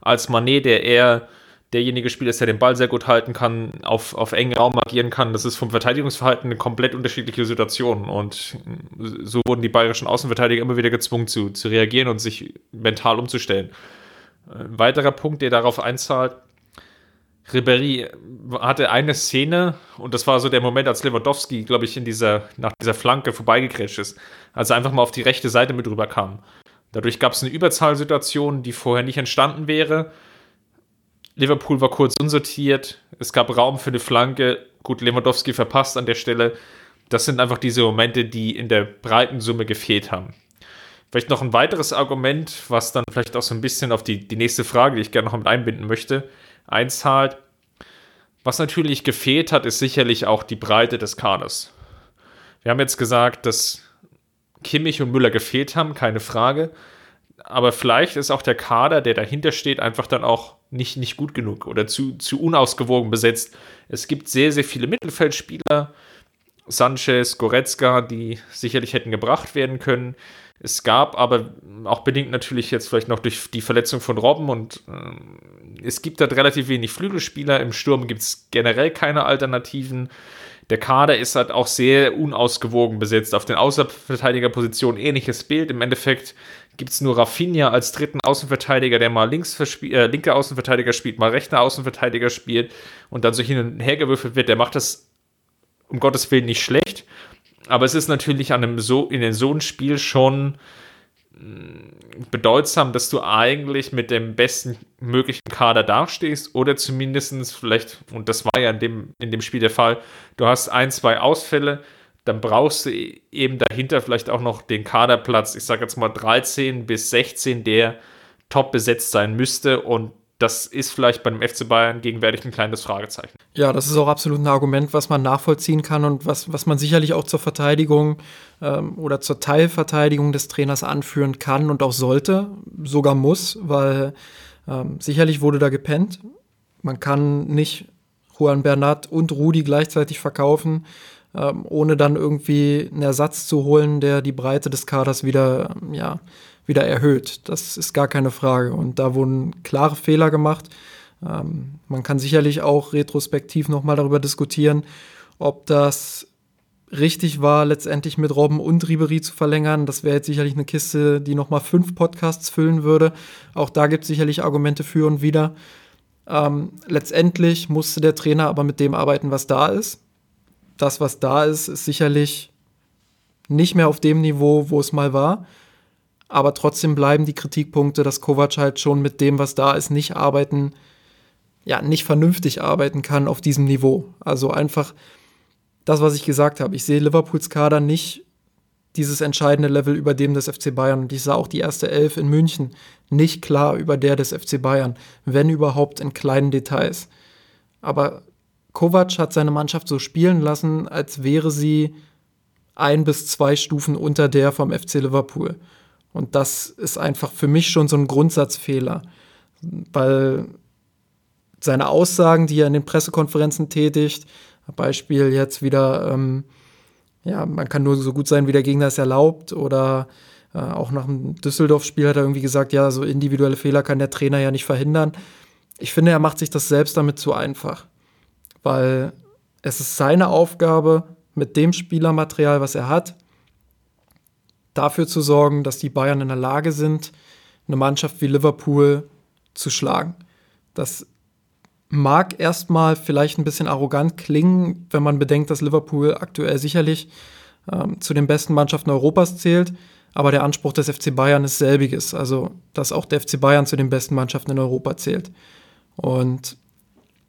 als Manet, der eher derjenige Spieler ist, der den Ball sehr gut halten kann, auf, auf engen Raum agieren kann. Das ist vom Verteidigungsverhalten eine komplett unterschiedliche Situation. Und so wurden die bayerischen Außenverteidiger immer wieder gezwungen zu, zu reagieren und sich mental umzustellen. Ein weiterer Punkt, der darauf einzahlt, Ribéry hatte eine Szene und das war so der Moment, als Lewandowski, glaube ich, in dieser, nach dieser Flanke vorbeigekrätscht ist, als er einfach mal auf die rechte Seite mit rüber kam. Dadurch gab es eine Überzahlsituation, die vorher nicht entstanden wäre. Liverpool war kurz unsortiert, es gab Raum für eine Flanke. Gut, Lewandowski verpasst an der Stelle. Das sind einfach diese Momente, die in der breiten Summe gefehlt haben. Vielleicht noch ein weiteres Argument, was dann vielleicht auch so ein bisschen auf die, die nächste Frage, die ich gerne noch mit einbinden möchte, einzahlt. Was natürlich gefehlt hat, ist sicherlich auch die Breite des Kaders. Wir haben jetzt gesagt, dass Kimmich und Müller gefehlt haben, keine Frage. Aber vielleicht ist auch der Kader, der dahinter steht, einfach dann auch nicht, nicht gut genug oder zu, zu unausgewogen besetzt. Es gibt sehr, sehr viele Mittelfeldspieler, Sanchez, Goretzka, die sicherlich hätten gebracht werden können. Es gab aber auch bedingt natürlich jetzt vielleicht noch durch die Verletzung von Robben und äh, es gibt halt relativ wenig Flügelspieler. Im Sturm gibt es generell keine Alternativen. Der Kader ist halt auch sehr unausgewogen besetzt. Auf den Außenverteidigerpositionen ähnliches Bild. Im Endeffekt gibt es nur Rafinha als dritten Außenverteidiger, der mal links äh, linker Außenverteidiger spielt, mal rechter Außenverteidiger spielt und dann so hin und her gewürfelt wird. Der macht das um Gottes Willen nicht schlecht. Aber es ist natürlich an einem so, in so einem Spiel schon mm, bedeutsam, dass du eigentlich mit dem besten möglichen Kader dastehst oder zumindest vielleicht, und das war ja in dem, in dem Spiel der Fall, du hast ein, zwei Ausfälle, dann brauchst du e-, eben dahinter vielleicht auch noch den Kaderplatz, ich sage jetzt mal 13 bis 16, der top besetzt sein müsste und das ist vielleicht beim FC Bayern gegenwärtig ein kleines Fragezeichen. Ja, das ist auch absolut ein Argument, was man nachvollziehen kann und was, was man sicherlich auch zur Verteidigung ähm, oder zur Teilverteidigung des Trainers anführen kann und auch sollte, sogar muss, weil ähm, sicherlich wurde da gepennt. Man kann nicht Juan Bernat und Rudi gleichzeitig verkaufen, ähm, ohne dann irgendwie einen Ersatz zu holen, der die Breite des Kaders wieder, ja, wieder erhöht. Das ist gar keine Frage. Und da wurden klare Fehler gemacht. Ähm, man kann sicherlich auch retrospektiv nochmal darüber diskutieren, ob das richtig war, letztendlich mit Robben und Ribery zu verlängern. Das wäre jetzt sicherlich eine Kiste, die nochmal fünf Podcasts füllen würde. Auch da gibt es sicherlich Argumente für und wider. Ähm, letztendlich musste der Trainer aber mit dem arbeiten, was da ist. Das, was da ist, ist sicherlich nicht mehr auf dem Niveau, wo es mal war aber trotzdem bleiben die Kritikpunkte, dass Kovac halt schon mit dem, was da ist, nicht arbeiten, ja, nicht vernünftig arbeiten kann auf diesem Niveau. Also einfach das, was ich gesagt habe. Ich sehe Liverpools Kader nicht dieses entscheidende Level über dem des FC Bayern. Und ich sah auch die erste Elf in München nicht klar über der des FC Bayern, wenn überhaupt in kleinen Details. Aber Kovac hat seine Mannschaft so spielen lassen, als wäre sie ein bis zwei Stufen unter der vom FC Liverpool. Und das ist einfach für mich schon so ein Grundsatzfehler, weil seine Aussagen, die er in den Pressekonferenzen tätigt, Beispiel jetzt wieder, ähm, ja, man kann nur so gut sein, wie der Gegner es erlaubt, oder äh, auch nach dem Düsseldorf-Spiel hat er irgendwie gesagt, ja, so individuelle Fehler kann der Trainer ja nicht verhindern. Ich finde, er macht sich das selbst damit zu einfach, weil es ist seine Aufgabe, mit dem Spielermaterial, was er hat, dafür zu sorgen, dass die Bayern in der Lage sind, eine Mannschaft wie Liverpool zu schlagen. Das mag erstmal vielleicht ein bisschen arrogant klingen, wenn man bedenkt, dass Liverpool aktuell sicherlich ähm, zu den besten Mannschaften Europas zählt. Aber der Anspruch des FC Bayern ist selbiges. Also, dass auch der FC Bayern zu den besten Mannschaften in Europa zählt. Und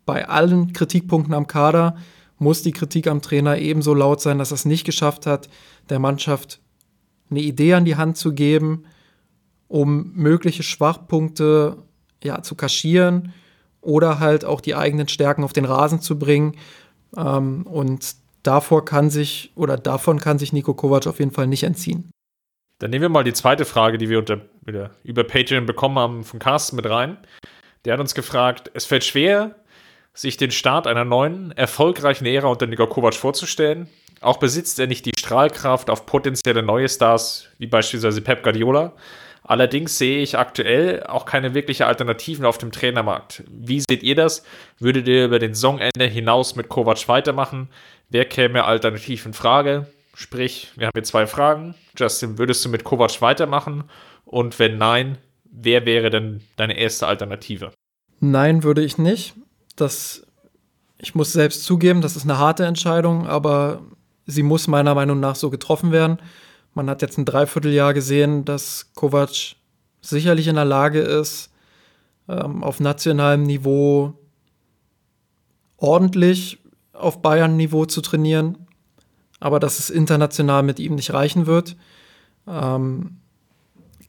bei allen Kritikpunkten am Kader muss die Kritik am Trainer ebenso laut sein, dass er es nicht geschafft hat, der Mannschaft eine Idee an die Hand zu geben, um mögliche Schwachpunkte ja, zu kaschieren oder halt auch die eigenen Stärken auf den Rasen zu bringen. Ähm, und davor kann sich oder davon kann sich Nico Kovac auf jeden Fall nicht entziehen. Dann nehmen wir mal die zweite Frage, die wir unter, über Patreon bekommen haben, von Carsten mit rein. Der hat uns gefragt, es fällt schwer, sich den Start einer neuen, erfolgreichen Ära unter Nico Kovac vorzustellen. Auch besitzt er nicht die Strahlkraft auf potenzielle neue Stars, wie beispielsweise Pep Guardiola. Allerdings sehe ich aktuell auch keine wirkliche Alternativen auf dem Trainermarkt. Wie seht ihr das? Würdet ihr über den Saisonende hinaus mit Kovac weitermachen? Wer käme alternativ in Frage? Sprich, wir haben hier zwei Fragen. Justin, würdest du mit Kovac weitermachen? Und wenn nein, wer wäre denn deine erste Alternative? Nein, würde ich nicht. Das, ich muss selbst zugeben, das ist eine harte Entscheidung, aber sie muss meiner Meinung nach so getroffen werden. Man hat jetzt ein Dreivierteljahr gesehen, dass Kovac sicherlich in der Lage ist, ähm, auf nationalem Niveau ordentlich auf Bayern-Niveau zu trainieren, aber dass es international mit ihm nicht reichen wird. Ähm,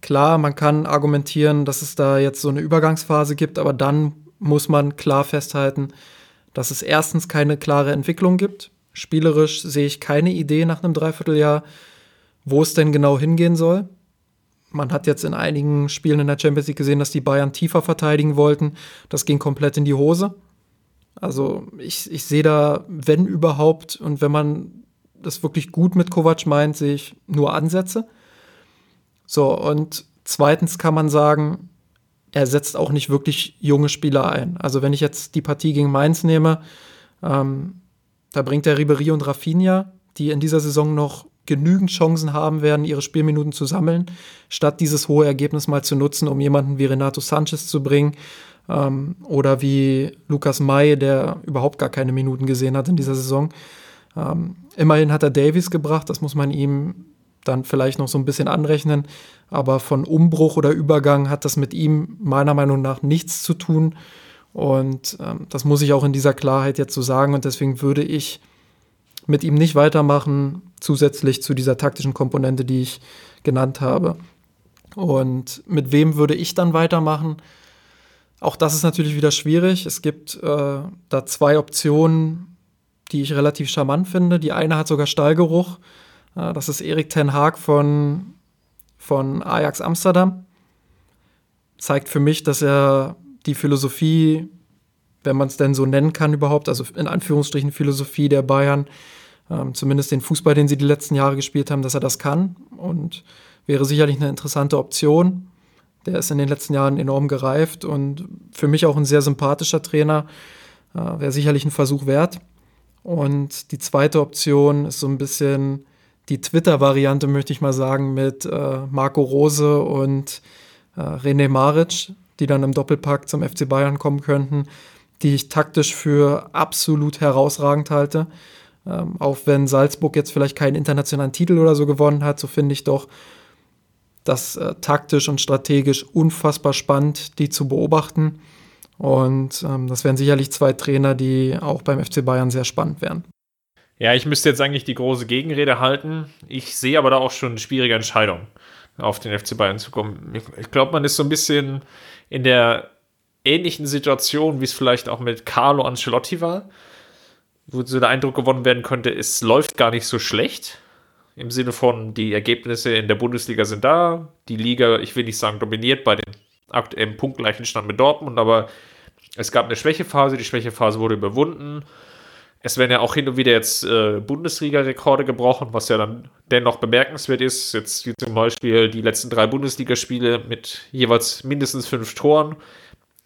klar, man kann argumentieren, dass es da jetzt so eine Übergangsphase gibt, aber dann muss man klar festhalten, dass es erstens keine klare Entwicklung gibt. Spielerisch sehe ich keine Idee nach einem Dreivierteljahr, wo es denn genau hingehen soll. Man hat jetzt in einigen Spielen in der Champions League gesehen, dass die Bayern tiefer verteidigen wollten. Das ging komplett in die Hose. Also ich, ich sehe da, wenn überhaupt, und wenn man das wirklich gut mit Kovac meint, sehe ich nur Ansätze. So, und zweitens kann man sagen, er setzt auch nicht wirklich junge Spieler ein. Also wenn ich jetzt die Partie gegen Mainz nehme, ähm, da bringt er Ribery und Rafinha, die in dieser Saison noch genügend Chancen haben werden, ihre Spielminuten zu sammeln, statt dieses hohe Ergebnis mal zu nutzen, um jemanden wie Renato Sanchez zu bringen ähm, oder wie Lukas May, der überhaupt gar keine Minuten gesehen hat in dieser Saison. Ähm, immerhin hat er Davies gebracht, das muss man ihm dann vielleicht noch so ein bisschen anrechnen, aber von Umbruch oder Übergang hat das mit ihm meiner Meinung nach nichts zu tun. Und ähm, das muss ich auch in dieser Klarheit jetzt so sagen. Und deswegen würde ich mit ihm nicht weitermachen, zusätzlich zu dieser taktischen Komponente, die ich genannt habe. Und mit wem würde ich dann weitermachen? Auch das ist natürlich wieder schwierig. Es gibt äh, da zwei Optionen, die ich relativ charmant finde. Die eine hat sogar Stallgeruch. Äh, das ist Erik Ten Haag von, von Ajax Amsterdam. Zeigt für mich, dass er die Philosophie, wenn man es denn so nennen kann überhaupt, also in Anführungsstrichen Philosophie der Bayern, ähm, zumindest den Fußball, den sie die letzten Jahre gespielt haben, dass er das kann und wäre sicherlich eine interessante Option. Der ist in den letzten Jahren enorm gereift und für mich auch ein sehr sympathischer Trainer. Äh, wäre sicherlich ein Versuch wert. Und die zweite Option ist so ein bisschen die Twitter-Variante, möchte ich mal sagen, mit äh, Marco Rose und äh, René Maric, die dann im Doppelpack zum FC Bayern kommen könnten, die ich taktisch für absolut herausragend halte. Ähm, auch wenn Salzburg jetzt vielleicht keinen internationalen Titel oder so gewonnen hat, so finde ich doch das äh, taktisch und strategisch unfassbar spannend, die zu beobachten. Und ähm, das wären sicherlich zwei Trainer, die auch beim FC Bayern sehr spannend wären. Ja, ich müsste jetzt eigentlich die große Gegenrede halten. Ich sehe aber da auch schon eine schwierige Entscheidung, auf den FC Bayern zu kommen. Ich, ich glaube, man ist so ein bisschen in der ähnlichen Situation, wie es vielleicht auch mit Carlo Ancelotti war wo so der Eindruck gewonnen werden könnte, es läuft gar nicht so schlecht. Im Sinne von, die Ergebnisse in der Bundesliga sind da. Die Liga, ich will nicht sagen dominiert bei dem aktuellen punktgleichen Stand mit Dortmund, aber es gab eine Schwächephase. Die Schwächephase wurde überwunden. Es werden ja auch hin und wieder jetzt äh, Bundesliga-Rekorde gebrochen, was ja dann dennoch bemerkenswert ist. Jetzt wie zum Beispiel die letzten drei Bundesligaspiele mit jeweils mindestens fünf Toren.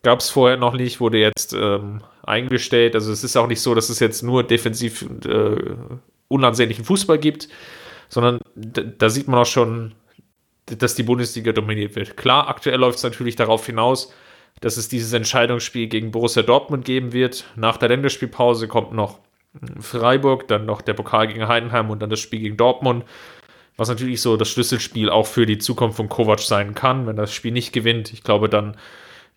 Gab es vorher noch nicht, wurde jetzt ähm, eingestellt. Also es ist auch nicht so, dass es jetzt nur defensiv äh, unansehnlichen Fußball gibt, sondern da sieht man auch schon, dass die Bundesliga dominiert wird. Klar, aktuell läuft es natürlich darauf hinaus, dass es dieses Entscheidungsspiel gegen Borussia Dortmund geben wird. Nach der Länderspielpause kommt noch Freiburg, dann noch der Pokal gegen Heidenheim und dann das Spiel gegen Dortmund. Was natürlich so das Schlüsselspiel auch für die Zukunft von Kovac sein kann. Wenn das Spiel nicht gewinnt, ich glaube, dann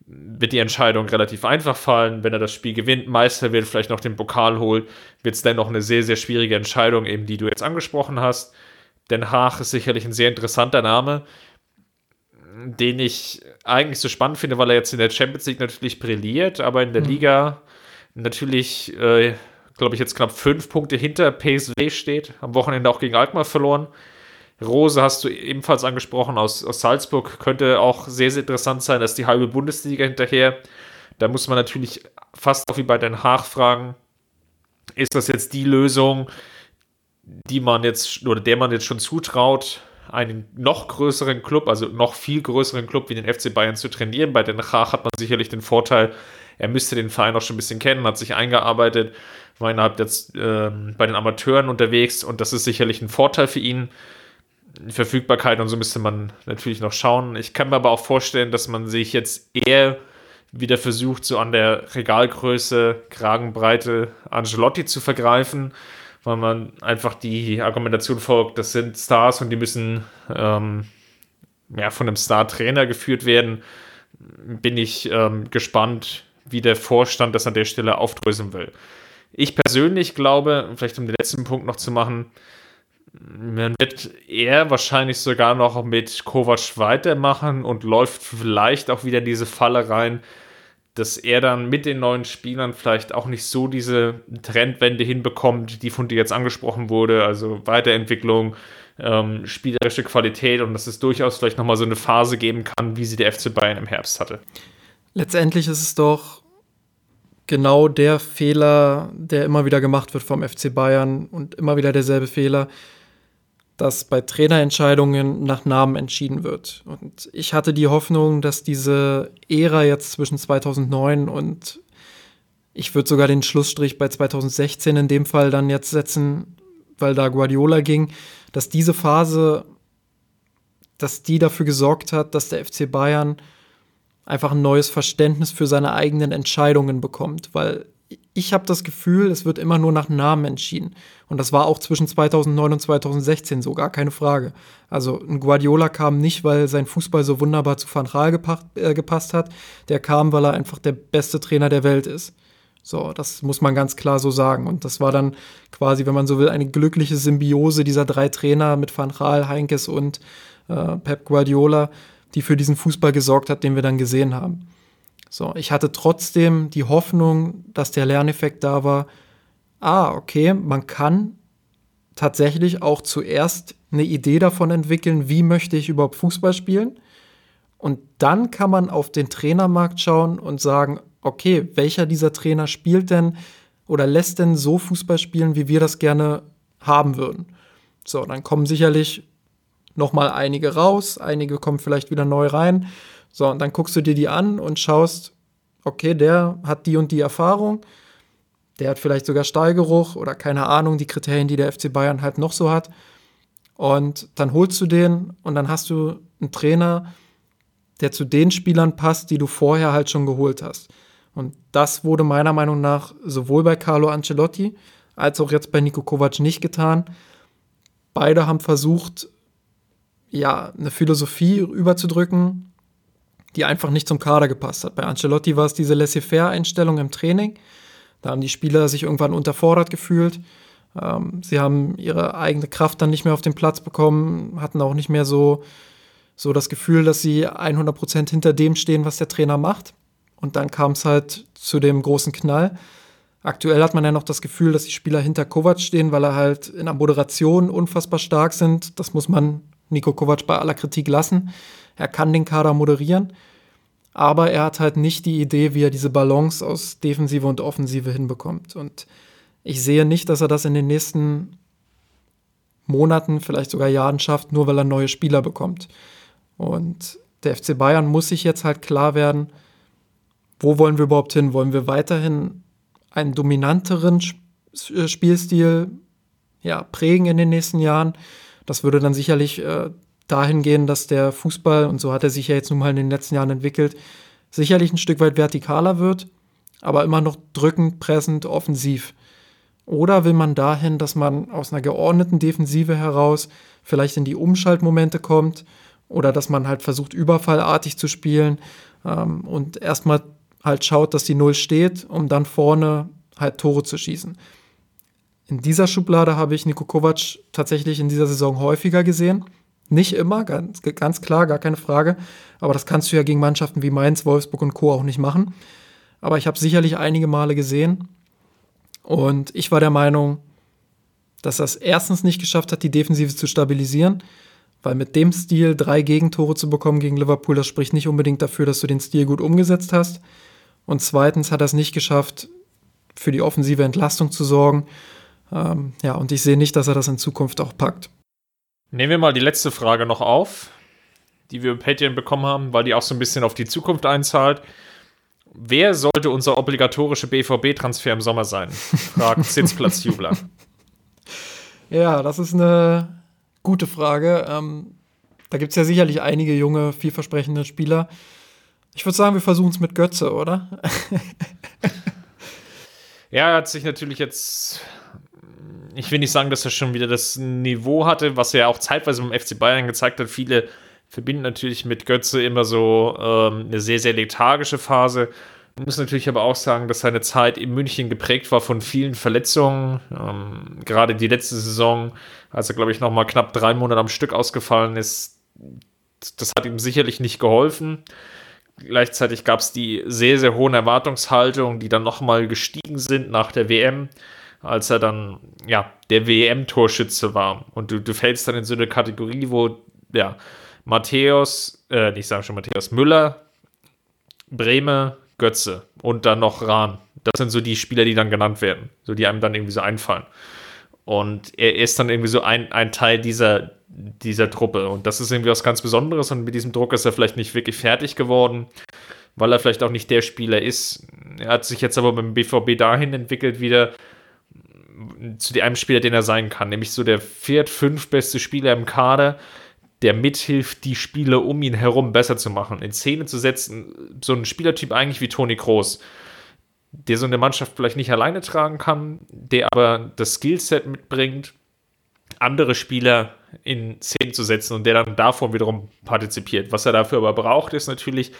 wird die Entscheidung relativ einfach fallen. Wenn er das Spiel gewinnt, Meister wird, vielleicht noch den Pokal holt, wird es dennoch eine sehr, sehr schwierige Entscheidung, eben die du jetzt angesprochen hast. Den Haag ist sicherlich ein sehr interessanter Name, den ich eigentlich so spannend finde, weil er jetzt in der Champions League natürlich brilliert, aber in der mhm. Liga natürlich, äh, glaube ich, jetzt knapp fünf Punkte hinter PSW steht. Am Wochenende auch gegen Alkmaar verloren. Rose hast du ebenfalls angesprochen aus, aus Salzburg. Könnte auch sehr, sehr interessant sein, dass die halbe Bundesliga hinterher. Da muss man natürlich fast auch wie bei Den Haag fragen, ist das jetzt die Lösung, die man jetzt oder der man jetzt schon zutraut, einen noch größeren Club, also noch viel größeren Club wie den FC Bayern zu trainieren. Bei Den Haag hat man sicherlich den Vorteil, er müsste den Verein auch schon ein bisschen kennen, hat sich eingearbeitet, war innerhalb jetzt äh, bei den Amateuren unterwegs und das ist sicherlich ein Vorteil für ihn. Verfügbarkeit und so müsste man natürlich noch schauen. Ich kann mir aber auch vorstellen, dass man sich jetzt eher wieder versucht, so an der Regalgröße, Kragenbreite Angelotti zu vergreifen, weil man einfach die Argumentation folgt, das sind Stars und die müssen ähm, ja, von einem Star-Trainer geführt werden. Bin ich ähm, gespannt, wie der Vorstand das an der Stelle aufdröseln will. Ich persönlich glaube, vielleicht um den letzten Punkt noch zu machen, man wird eher wahrscheinlich sogar noch mit Kovac weitermachen und läuft vielleicht auch wieder in diese Falle rein, dass er dann mit den neuen Spielern vielleicht auch nicht so diese Trendwende hinbekommt, die von dir jetzt angesprochen wurde, also Weiterentwicklung, ähm, spielerische Qualität und dass es durchaus vielleicht nochmal so eine Phase geben kann, wie sie der FC Bayern im Herbst hatte. Letztendlich ist es doch genau der Fehler, der immer wieder gemacht wird vom FC Bayern und immer wieder derselbe Fehler, dass bei Trainerentscheidungen nach Namen entschieden wird. Und ich hatte die Hoffnung, dass diese Ära jetzt zwischen 2009 und ich würde sogar den Schlussstrich bei 2016 in dem Fall dann jetzt setzen, weil da Guardiola ging, dass diese Phase, dass die dafür gesorgt hat, dass der FC Bayern einfach ein neues Verständnis für seine eigenen Entscheidungen bekommt, weil ich habe das Gefühl, es wird immer nur nach Namen entschieden. Und das war auch zwischen 2009 und 2016 so, gar keine Frage. Also ein Guardiola kam nicht, weil sein Fußball so wunderbar zu Van Gaal gepasst, äh, gepasst hat. Der kam, weil er einfach der beste Trainer der Welt ist. So, das muss man ganz klar so sagen. Und das war dann quasi, wenn man so will, eine glückliche Symbiose dieser drei Trainer mit Van Gaal, Heinkes und äh, Pep Guardiola, die für diesen Fußball gesorgt hat, den wir dann gesehen haben. So, ich hatte trotzdem die Hoffnung, dass der Lerneffekt da war. Ah, okay, man kann tatsächlich auch zuerst eine Idee davon entwickeln, wie möchte ich überhaupt Fußball spielen. Und dann kann man auf den Trainermarkt schauen und sagen, okay, welcher dieser Trainer spielt denn oder lässt denn so Fußball spielen, wie wir das gerne haben würden. So, dann kommen sicherlich noch mal einige raus, einige kommen vielleicht wieder neu rein. So, und dann guckst du dir die an und schaust, okay, der hat die und die Erfahrung, der hat vielleicht sogar Stallgeruch oder keine Ahnung, die Kriterien, die der FC Bayern halt noch so hat. Und dann holst du den und dann hast du einen Trainer, der zu den Spielern passt, die du vorher halt schon geholt hast. Und das wurde meiner Meinung nach sowohl bei Carlo Ancelotti als auch jetzt bei Nico Kovac nicht getan. Beide haben versucht, ja, eine Philosophie überzudrücken, die einfach nicht zum Kader gepasst hat. Bei Ancelotti war es diese Laissez-faire-Einstellung im Training. Da haben die Spieler sich irgendwann unterfordert gefühlt. Ähm, sie haben ihre eigene Kraft dann nicht mehr auf den Platz bekommen, hatten auch nicht mehr so, so das Gefühl, dass sie 100% hinter dem stehen, was der Trainer macht. Und dann kam es halt zu dem großen Knall. Aktuell hat man ja noch das Gefühl, dass die Spieler hinter Kovac stehen, weil er halt in der Moderation unfassbar stark sind. Das muss man Nico Kovac bei aller Kritik lassen. Er kann den Kader moderieren, aber er hat halt nicht die Idee, wie er diese Balance aus Defensive und Offensive hinbekommt. Und ich sehe nicht, dass er das in den nächsten Monaten, vielleicht sogar Jahren schafft, nur weil er neue Spieler bekommt. Und der FC Bayern muss sich jetzt halt klar werden, wo wollen wir überhaupt hin? Wollen wir weiterhin einen dominanteren äh, Spielstil ja, prägen in den nächsten Jahren? Das würde dann sicherlich äh, dahin gehen, dass der Fußball, und so hat er sich ja jetzt nun mal in den letzten Jahren entwickelt, sicherlich ein Stück weit vertikaler wird, aber immer noch drückend, pressend, offensiv. Oder will man dahin, dass man aus einer geordneten Defensive heraus vielleicht in die Umschaltmomente kommt oder dass man halt versucht, überfallartig zu spielen ähm, und erstmal halt schaut, dass die Null steht, um dann vorne halt Tore zu schießen. In dieser Schublade habe ich Niko Kovac tatsächlich in dieser Saison häufiger gesehen. Nicht immer, ganz, ganz klar, gar keine Frage. Aber das kannst du ja gegen Mannschaften wie Mainz, Wolfsburg und Co. auch nicht machen. Aber ich habe sicherlich einige Male gesehen. Und ich war der Meinung, dass es erstens nicht geschafft hat, die Defensive zu stabilisieren. Weil mit dem Stil drei Gegentore zu bekommen gegen Liverpool, das spricht nicht unbedingt dafür, dass du den Stil gut umgesetzt hast. Und zweitens hat er es nicht geschafft, für die offensive Entlastung zu sorgen. Ähm, ja, und ich sehe nicht, dass er das in Zukunft auch packt. Nehmen wir mal die letzte Frage noch auf, die wir bei Patreon bekommen haben, weil die auch so ein bisschen auf die Zukunft einzahlt. Wer sollte unser obligatorische BVB-Transfer im Sommer sein? Fragt Sitzplatzjubler. Ja, das ist eine gute Frage. Ähm, da gibt es ja sicherlich einige junge, vielversprechende Spieler. Ich würde sagen, wir versuchen es mit Götze, oder? ja, er hat sich natürlich jetzt. Ich will nicht sagen, dass er schon wieder das Niveau hatte, was er auch zeitweise beim FC Bayern gezeigt hat. Viele verbinden natürlich mit Götze immer so ähm, eine sehr, sehr lethargische Phase. Man muss natürlich aber auch sagen, dass seine Zeit in München geprägt war von vielen Verletzungen. Ähm, gerade die letzte Saison, als er, glaube ich, noch mal knapp drei Monate am Stück ausgefallen ist, das hat ihm sicherlich nicht geholfen. Gleichzeitig gab es die sehr, sehr hohen Erwartungshaltungen, die dann nochmal gestiegen sind nach der WM, als er dann, ja, der WM-Torschütze war. Und du, du fällst dann in so eine Kategorie, wo, ja, Matthäus, äh, nicht sagen schon Matthäus, Müller, Breme, Götze und dann noch Rahn. Das sind so die Spieler, die dann genannt werden, so die einem dann irgendwie so einfallen. Und er ist dann irgendwie so ein, ein Teil dieser, dieser Truppe. Und das ist irgendwie was ganz Besonderes. Und mit diesem Druck ist er vielleicht nicht wirklich fertig geworden, weil er vielleicht auch nicht der Spieler ist. Er hat sich jetzt aber beim BVB dahin entwickelt, wieder zu einem Spieler, den er sein kann. Nämlich so der viert, fünf beste Spieler im Kader, der mithilft, die Spieler um ihn herum besser zu machen, in Szene zu setzen. So ein Spielertyp eigentlich wie Toni Kroos der so eine Mannschaft vielleicht nicht alleine tragen kann, der aber das Skillset mitbringt, andere Spieler in Szene zu setzen und der dann davon wiederum partizipiert. Was er dafür aber braucht, ist natürlich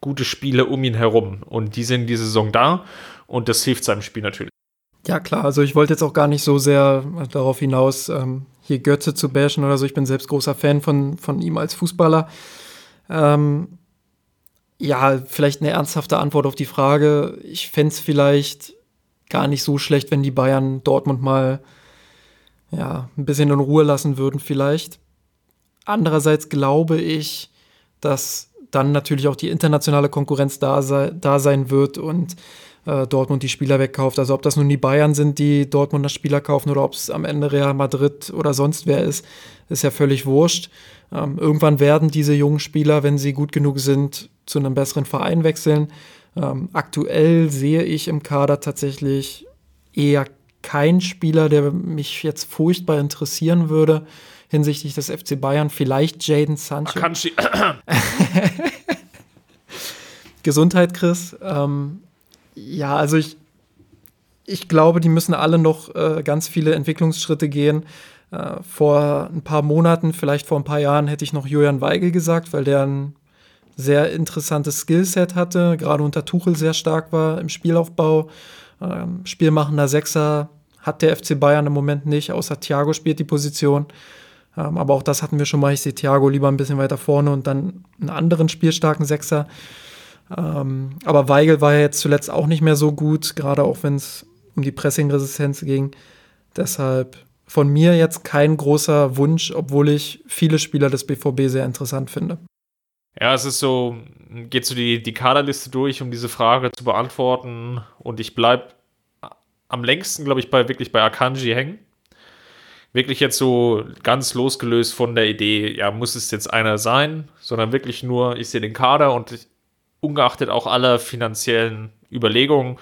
gute Spiele um ihn herum. Und die sind diese Saison da und das hilft seinem Spiel natürlich. Ja, klar. Also ich wollte jetzt auch gar nicht so sehr darauf hinaus, ähm, hier Götze zu bashen oder so. Ich bin selbst großer Fan von, von ihm als Fußballer. Ähm, ja, vielleicht eine ernsthafte Antwort auf die Frage. Ich fände es vielleicht gar nicht so schlecht, wenn die Bayern Dortmund mal ja, ein bisschen in Ruhe lassen würden, vielleicht. Andererseits glaube ich, dass dann natürlich auch die internationale Konkurrenz da, sei, da sein wird und äh, Dortmund die Spieler wegkauft. Also ob das nun die Bayern sind, die Dortmunder Spieler kaufen oder ob es am Ende Real Madrid oder sonst wer ist, ist ja völlig wurscht. Ähm, irgendwann werden diese jungen Spieler, wenn sie gut genug sind, zu einem besseren Verein wechseln. Ähm, aktuell sehe ich im Kader tatsächlich eher keinen Spieler, der mich jetzt furchtbar interessieren würde hinsichtlich des FC Bayern. Vielleicht Jaden Sancho. Gesundheit, Chris. Ähm, ja, also ich, ich glaube, die müssen alle noch äh, ganz viele Entwicklungsschritte gehen. Äh, vor ein paar Monaten, vielleicht vor ein paar Jahren, hätte ich noch Julian Weigel gesagt, weil der ein sehr interessantes Skillset hatte, gerade unter Tuchel sehr stark war im Spielaufbau. Ähm, spielmachender Sechser hat der FC Bayern im Moment nicht, außer Thiago spielt die Position. Ähm, aber auch das hatten wir schon mal. Ich sehe Thiago lieber ein bisschen weiter vorne und dann einen anderen spielstarken Sechser. Ähm, aber Weigel war ja jetzt zuletzt auch nicht mehr so gut, gerade auch wenn es um die Pressingresistenz ging. Deshalb von mir jetzt kein großer Wunsch, obwohl ich viele Spieler des BVB sehr interessant finde. Ja, es ist so, geht so die, die Kaderliste durch, um diese Frage zu beantworten. Und ich bleibe am längsten, glaube ich, bei wirklich bei Akanji hängen. Wirklich jetzt so ganz losgelöst von der Idee, ja, muss es jetzt einer sein, sondern wirklich nur, ich sehe den Kader und ich, ungeachtet auch aller finanziellen Überlegungen,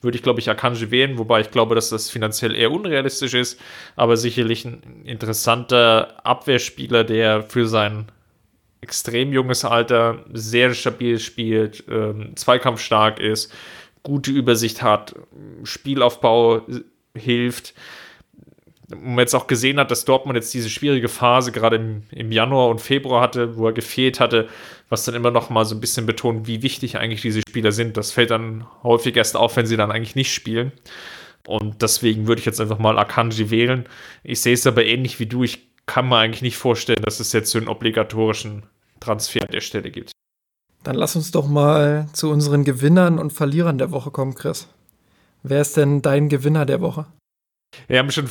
würde ich, glaube ich, Akanji wählen, wobei ich glaube, dass das finanziell eher unrealistisch ist, aber sicherlich ein interessanter Abwehrspieler, der für sein extrem junges Alter sehr stabil spielt, ähm, zweikampfstark ist, gute Übersicht hat, Spielaufbau hilft. Man jetzt auch gesehen hat, dass Dortmund jetzt diese schwierige Phase gerade im, im Januar und Februar hatte, wo er gefehlt hatte, was dann immer noch mal so ein bisschen betont, wie wichtig eigentlich diese Spieler sind. Das fällt dann häufig erst auf, wenn sie dann eigentlich nicht spielen. Und deswegen würde ich jetzt einfach mal Akanji wählen. Ich sehe es aber ähnlich wie du. Ich kann mir eigentlich nicht vorstellen, dass es jetzt so einen obligatorischen Transfer an der Stelle gibt. Dann lass uns doch mal zu unseren Gewinnern und Verlierern der Woche kommen, Chris. Wer ist denn dein Gewinner der Woche? Wir haben schon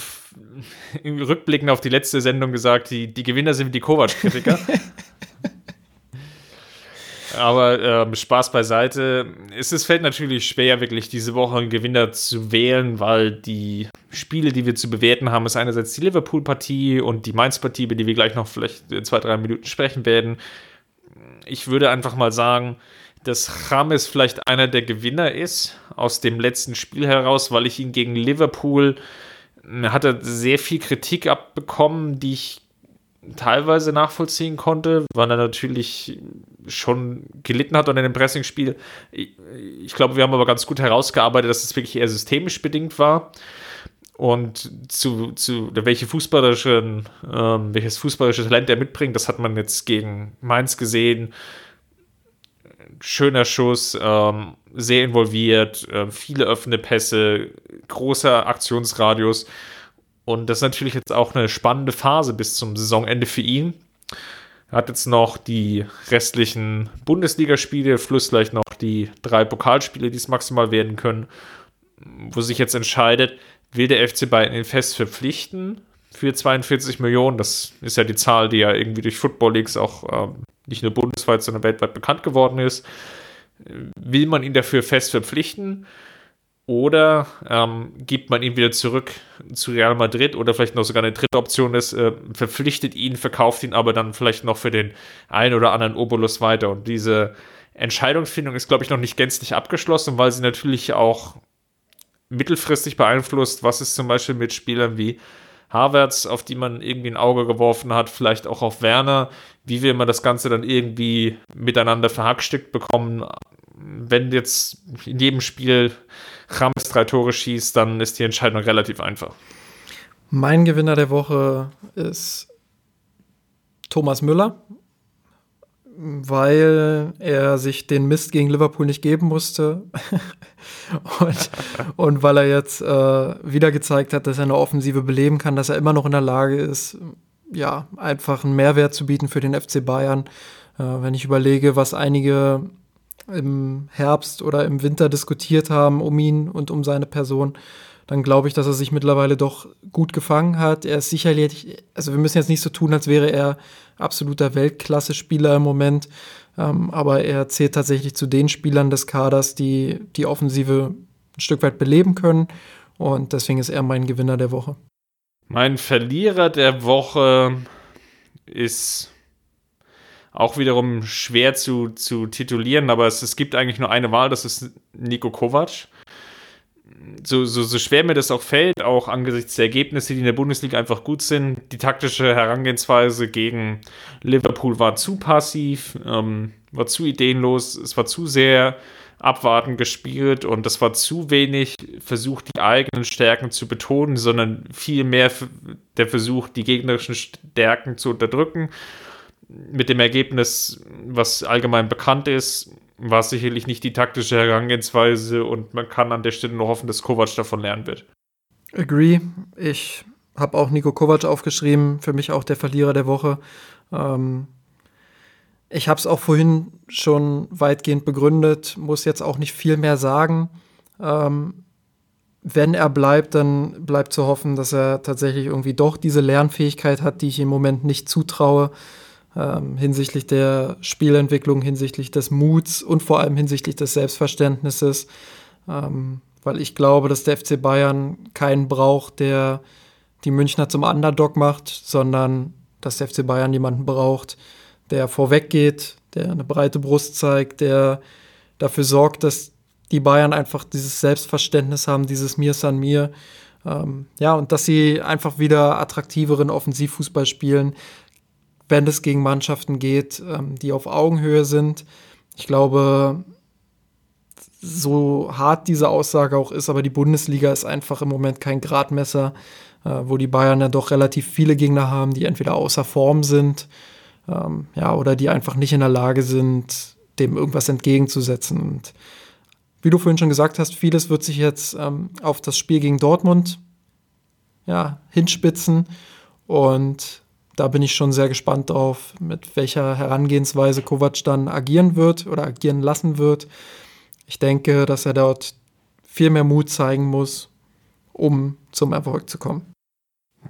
im Rückblicken auf die letzte Sendung gesagt, die, die Gewinner sind die Kovac-Kritiker. Aber äh, Spaß beiseite. Es ist, fällt natürlich schwer, wirklich diese Woche einen Gewinner zu wählen, weil die Spiele, die wir zu bewerten haben, ist einerseits die Liverpool-Partie und die Mainz-Partie, über die wir gleich noch vielleicht zwei, drei Minuten sprechen werden. Ich würde einfach mal sagen, dass James vielleicht einer der Gewinner ist aus dem letzten Spiel heraus, weil ich ihn gegen Liverpool hatte sehr viel Kritik abbekommen, die ich teilweise nachvollziehen konnte, weil er natürlich schon gelitten hat unter dem Pressingspiel. Ich, ich glaube, wir haben aber ganz gut herausgearbeitet, dass es wirklich eher systemisch bedingt war. Und zu, zu welche fußballische, ähm, welches fußballische Talent er mitbringt, das hat man jetzt gegen Mainz gesehen. Schöner Schuss, ähm, sehr involviert, äh, viele offene Pässe, großer Aktionsradius. Und das ist natürlich jetzt auch eine spannende Phase bis zum Saisonende für ihn. Er hat jetzt noch die restlichen Bundesligaspiele, plus gleich noch die drei Pokalspiele, die es maximal werden können, wo sich jetzt entscheidet, will der FC Bayern ihn fest verpflichten für 42 Millionen. Das ist ja die Zahl, die ja irgendwie durch Football Leagues auch ähm, nicht nur bundesweit, sondern weltweit bekannt geworden ist. Will man ihn dafür fest verpflichten? Oder ähm, gibt man ihn wieder zurück zu Real Madrid oder vielleicht noch sogar eine dritte Option ist, äh, verpflichtet ihn, verkauft ihn aber dann vielleicht noch für den einen oder anderen Obolus weiter. Und diese Entscheidungsfindung ist, glaube ich, noch nicht gänzlich abgeschlossen, weil sie natürlich auch mittelfristig beeinflusst, was ist zum Beispiel mit Spielern wie Havertz, auf die man irgendwie ein Auge geworfen hat, vielleicht auch auf Werner, wie will man das Ganze dann irgendwie miteinander verhackstückt bekommen. Wenn jetzt in jedem Spiel Rames drei Tore schießt, dann ist die Entscheidung relativ einfach. Mein Gewinner der Woche ist Thomas Müller, weil er sich den Mist gegen Liverpool nicht geben musste und, und, weil er jetzt äh, wieder gezeigt hat, dass er eine Offensive beleben kann, dass er immer noch in der Lage ist, ja, einfach einen Mehrwert zu bieten für den FC Bayern. Äh, wenn ich überlege, was einige im Herbst oder im Winter diskutiert haben um ihn und um seine Person, dann glaube ich, dass er sich mittlerweile doch gut gefangen hat. Er ist sicherlich, also wir müssen jetzt nicht so tun, als wäre er absoluter Weltklasse-Spieler im Moment, ähm, aber er zählt tatsächlich zu den Spielern des Kaders, die die Offensive ein Stück weit beleben können und deswegen ist er mein Gewinner der Woche. Mein Verlierer der Woche ist auch wiederum schwer zu, zu titulieren, aber es, es gibt eigentlich nur eine Wahl, das ist Nico Kovac. So, so, so schwer mir das auch fällt, auch angesichts der Ergebnisse, die in der Bundesliga einfach gut sind, die taktische Herangehensweise gegen Liverpool war zu passiv, ähm, war zu ideenlos, es war zu sehr abwartend gespielt und das war zu wenig versucht, die eigenen Stärken zu betonen, sondern viel mehr der Versuch, die gegnerischen Stärken zu unterdrücken. Mit dem Ergebnis, was allgemein bekannt ist, war es sicherlich nicht die taktische Herangehensweise und man kann an der Stelle nur hoffen, dass Kovac davon lernen wird. Agree. Ich habe auch Nico Kovac aufgeschrieben, für mich auch der Verlierer der Woche. Ähm, ich habe es auch vorhin schon weitgehend begründet, muss jetzt auch nicht viel mehr sagen. Ähm, wenn er bleibt, dann bleibt zu hoffen, dass er tatsächlich irgendwie doch diese Lernfähigkeit hat, die ich im Moment nicht zutraue ähm, hinsichtlich der Spielentwicklung, hinsichtlich des Muts und vor allem hinsichtlich des Selbstverständnisses, ähm, weil ich glaube, dass der FC Bayern keinen braucht, der die Münchner zum Underdog macht, sondern dass der FC Bayern jemanden braucht, der vorweggeht, der eine breite Brust zeigt, der dafür sorgt, dass die Bayern einfach dieses Selbstverständnis haben, dieses Mir san mir. Ähm, ja, und dass sie einfach wieder attraktiveren Offensivfußball spielen, wenn es gegen Mannschaften geht, ähm, die auf Augenhöhe sind. Ich glaube, so hart diese Aussage auch ist, aber die Bundesliga ist einfach im Moment kein Gradmesser, äh, wo die Bayern ja doch relativ viele Gegner haben, die entweder außer Form sind, ähm, ja, oder die einfach nicht in der Lage sind, dem irgendwas entgegenzusetzen. Und wie du vorhin schon gesagt hast, vieles wird sich jetzt ähm, auf das Spiel gegen Dortmund ja, hinspitzen. Und da bin ich schon sehr gespannt drauf, mit welcher Herangehensweise Kovac dann agieren wird oder agieren lassen wird. Ich denke, dass er dort viel mehr Mut zeigen muss, um zum Erfolg zu kommen.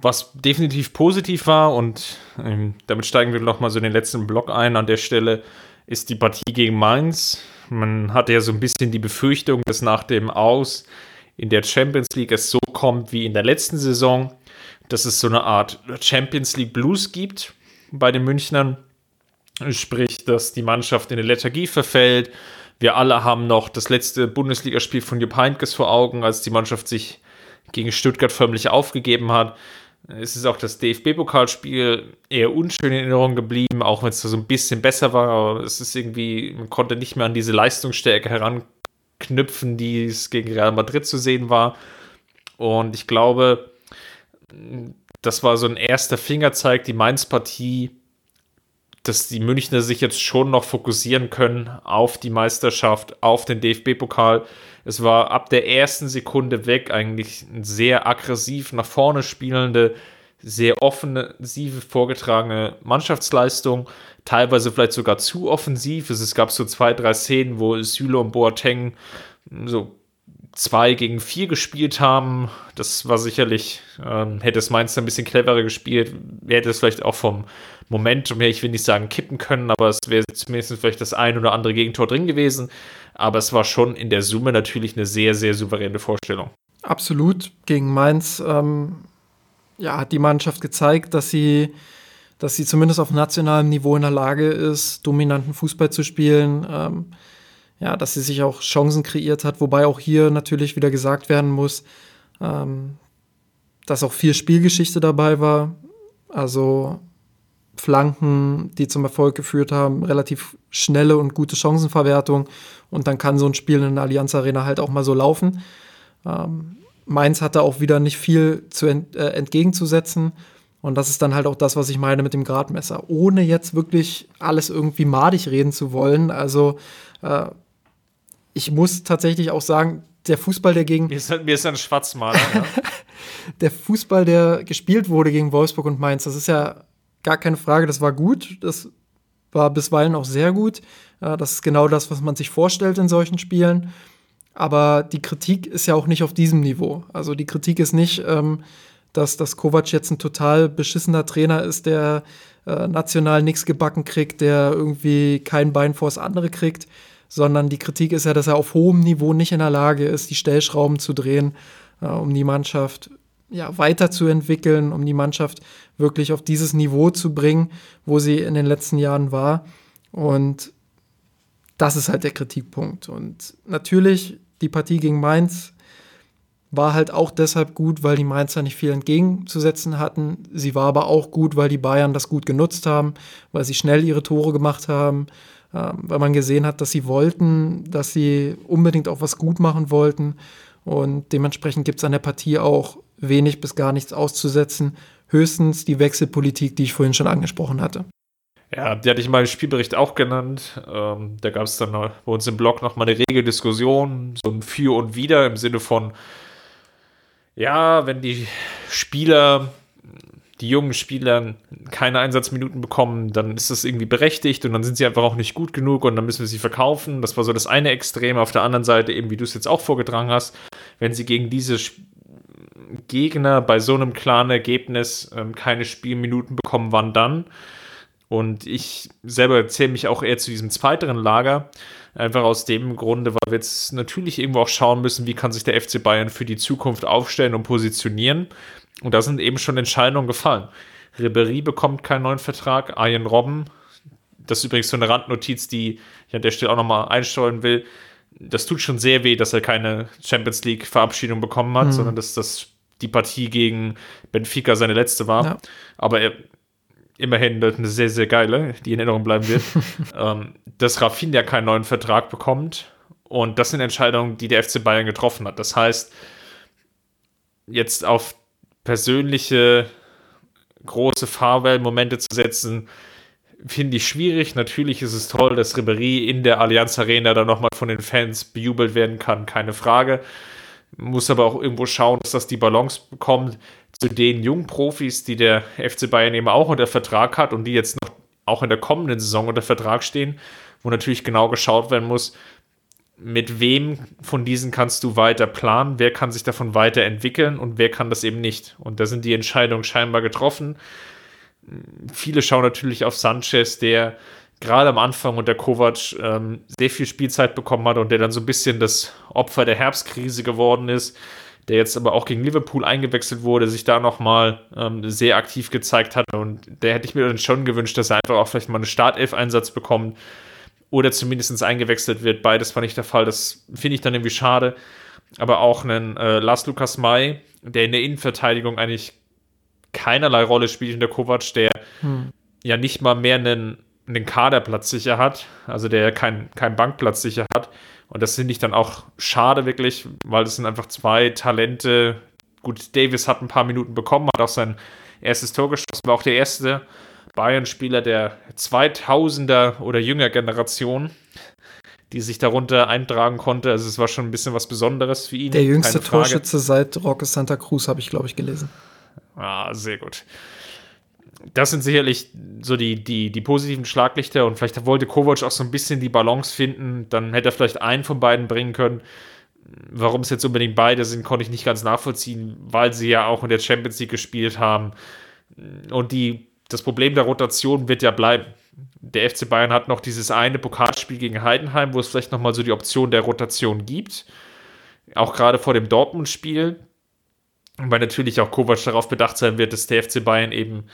Was definitiv positiv war, und ähm, damit steigen wir nochmal so in den letzten Block ein an der Stelle, ist die Partie gegen Mainz. Man hatte ja so ein bisschen die Befürchtung, dass nach dem Aus in der Champions League es so kommt wie in der letzten Saison, dass es so eine Art Champions League Blues gibt bei den Münchnern. Sprich, dass die Mannschaft in eine Lethargie verfällt. Wir alle haben noch das letzte Bundesligaspiel von Jupp Heynckes vor Augen, als die Mannschaft sich gegen Stuttgart förmlich aufgegeben hat. Es ist auch das DFB-Pokalspiel eher unschön in Erinnerung geblieben, auch wenn es so ein bisschen besser war. Aber es ist irgendwie, man konnte nicht mehr an diese Leistungsstärke heranknüpfen, die es gegen Real Madrid zu sehen war. Und ich glaube, das war so ein erster Fingerzeig, die Mainz-Partie, dass die Münchner sich jetzt schon noch fokussieren können auf die Meisterschaft, auf den DFB-Pokal. Es war ab der ersten Sekunde weg eigentlich ein sehr aggressiv nach vorne spielende, sehr offensive vorgetragene Mannschaftsleistung, teilweise vielleicht sogar zu offensiv. Es gab so zwei, drei Szenen, wo Süle und Boateng so zwei gegen vier gespielt haben. Das war sicherlich, ähm, hätte es Mainz ein bisschen cleverer gespielt, hätte es vielleicht auch vom Momentum her, ich will nicht sagen kippen können, aber es wäre zumindest vielleicht das ein oder andere Gegentor drin gewesen. Aber es war schon in der Summe natürlich eine sehr, sehr souveräne Vorstellung. Absolut. Gegen Mainz ähm, ja, hat die Mannschaft gezeigt, dass sie, dass sie zumindest auf nationalem Niveau in der Lage ist, dominanten Fußball zu spielen. Ähm, ja, dass sie sich auch Chancen kreiert hat, wobei auch hier natürlich wieder gesagt werden muss, ähm, dass auch viel Spielgeschichte dabei war. Also Flanken, die zum Erfolg geführt haben, relativ schnelle und gute Chancenverwertung. Und dann kann so ein Spiel in der Allianz Arena halt auch mal so laufen. Ähm, Mainz hatte auch wieder nicht viel zu ent, äh, entgegenzusetzen. Und das ist dann halt auch das, was ich meine mit dem Gradmesser. Ohne jetzt wirklich alles irgendwie madig reden zu wollen. Also äh, ich muss tatsächlich auch sagen, der Fußball, der gegen. Mir ist, mir ist ein Schwarzmaler. ja. der Fußball, der gespielt wurde gegen Wolfsburg und Mainz, das ist ja gar keine Frage, das war gut. Das war bisweilen auch sehr gut. Das ist genau das, was man sich vorstellt in solchen Spielen. Aber die Kritik ist ja auch nicht auf diesem Niveau. Also die Kritik ist nicht, ähm, dass, dass Kovac jetzt ein total beschissener Trainer ist, der äh, national nichts gebacken kriegt, der irgendwie kein Bein vors andere kriegt, sondern die Kritik ist ja, dass er auf hohem Niveau nicht in der Lage ist, die Stellschrauben zu drehen, äh, um die Mannschaft ja, weiterzuentwickeln, um die Mannschaft wirklich auf dieses Niveau zu bringen, wo sie in den letzten Jahren war. Und das ist halt der Kritikpunkt. Und natürlich, die Partie gegen Mainz war halt auch deshalb gut, weil die Mainzer nicht viel entgegenzusetzen hatten. Sie war aber auch gut, weil die Bayern das gut genutzt haben, weil sie schnell ihre Tore gemacht haben, weil man gesehen hat, dass sie wollten, dass sie unbedingt auch was gut machen wollten. Und dementsprechend gibt es an der Partie auch wenig bis gar nichts auszusetzen. Höchstens die Wechselpolitik, die ich vorhin schon angesprochen hatte. Ja, die hatte ich mal im Spielbericht auch genannt. Ähm, da gab es dann bei uns im Blog nochmal eine rege Diskussion, so ein Für und Wider im Sinne von, ja, wenn die Spieler, die jungen Spieler keine Einsatzminuten bekommen, dann ist das irgendwie berechtigt und dann sind sie einfach auch nicht gut genug und dann müssen wir sie verkaufen. Das war so das eine Extrem. Auf der anderen Seite, eben wie du es jetzt auch vorgetragen hast, wenn sie gegen diese Gegner bei so einem klaren Ergebnis ähm, keine Spielminuten bekommen, wann dann? Und ich selber zähle mich auch eher zu diesem zweiteren Lager. Einfach aus dem Grunde, weil wir jetzt natürlich irgendwo auch schauen müssen, wie kann sich der FC Bayern für die Zukunft aufstellen und positionieren. Und da sind eben schon Entscheidungen gefallen. Ribery bekommt keinen neuen Vertrag, Ian Robben, das ist übrigens so eine Randnotiz, die ich an der Stelle auch nochmal einstreuen will. Das tut schon sehr weh, dass er keine Champions League-Verabschiedung bekommen hat, mhm. sondern dass das die Partie gegen Benfica seine letzte war. Ja. Aber er, immerhin eine sehr, sehr geile, die in Erinnerung bleiben wird, ähm, dass Rafinha keinen neuen Vertrag bekommt. Und das sind Entscheidungen, die der FC Bayern getroffen hat. Das heißt, jetzt auf persönliche große Fahrwell-Momente zu setzen, finde ich schwierig. Natürlich ist es toll, dass Ribéry in der Allianz Arena dann nochmal von den Fans bejubelt werden kann, keine Frage. Muss aber auch irgendwo schauen, dass das die Balance bekommt zu den jungen Profis, die der FC Bayern eben auch unter Vertrag hat und die jetzt noch auch in der kommenden Saison unter Vertrag stehen, wo natürlich genau geschaut werden muss, mit wem von diesen kannst du weiter planen, wer kann sich davon weiterentwickeln und wer kann das eben nicht. Und da sind die Entscheidungen scheinbar getroffen. Viele schauen natürlich auf Sanchez, der gerade am Anfang unter Kovac ähm, sehr viel Spielzeit bekommen hat und der dann so ein bisschen das Opfer der Herbstkrise geworden ist, der jetzt aber auch gegen Liverpool eingewechselt wurde, sich da nochmal ähm, sehr aktiv gezeigt hat und der hätte ich mir dann schon gewünscht, dass er einfach auch vielleicht mal einen Startelf-Einsatz bekommt oder zumindest eingewechselt wird. Beides war nicht der Fall, das finde ich dann irgendwie schade. Aber auch einen äh, Lars Lukas May, der in der Innenverteidigung eigentlich keinerlei Rolle spielt in der Kovac, der hm. ja nicht mal mehr einen einen Kaderplatz sicher hat, also der keinen kein Bankplatz sicher hat. Und das finde ich dann auch schade wirklich, weil das sind einfach zwei Talente. Gut, Davis hat ein paar Minuten bekommen, hat auch sein erstes Tor geschossen, war auch der erste Bayern-Spieler der 2000er oder jünger Generation, die sich darunter eintragen konnte. Also es war schon ein bisschen was Besonderes für ihn. Der jüngste Torschütze seit Roque Santa Cruz, habe ich, glaube ich, gelesen. Ah, sehr gut das sind sicherlich so die, die, die positiven Schlaglichter und vielleicht wollte Kovac auch so ein bisschen die Balance finden. Dann hätte er vielleicht einen von beiden bringen können. Warum es jetzt unbedingt beide sind, konnte ich nicht ganz nachvollziehen, weil sie ja auch in der Champions League gespielt haben. Und die, das Problem der Rotation wird ja bleiben. Der FC Bayern hat noch dieses eine Pokalspiel gegen Heidenheim, wo es vielleicht nochmal so die Option der Rotation gibt. Auch gerade vor dem Dortmund-Spiel. Weil natürlich auch Kovac darauf bedacht sein wird, dass der FC Bayern eben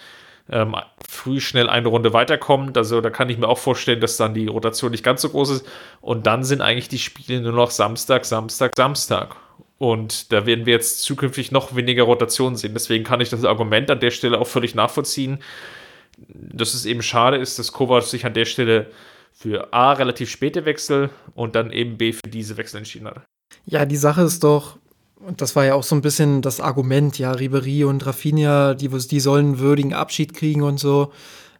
ähm, früh schnell eine Runde weiterkommt. Also da kann ich mir auch vorstellen, dass dann die Rotation nicht ganz so groß ist. Und dann sind eigentlich die Spiele nur noch Samstag, Samstag, Samstag. Und da werden wir jetzt zukünftig noch weniger Rotationen sehen. Deswegen kann ich das Argument an der Stelle auch völlig nachvollziehen, dass es eben schade ist, dass Kovac sich an der Stelle für A relativ späte Wechsel und dann eben B für diese Wechsel entschieden hat. Ja, die Sache ist doch, und das war ja auch so ein bisschen das Argument, ja, Ribery und Rafinha, die, die sollen einen würdigen Abschied kriegen und so.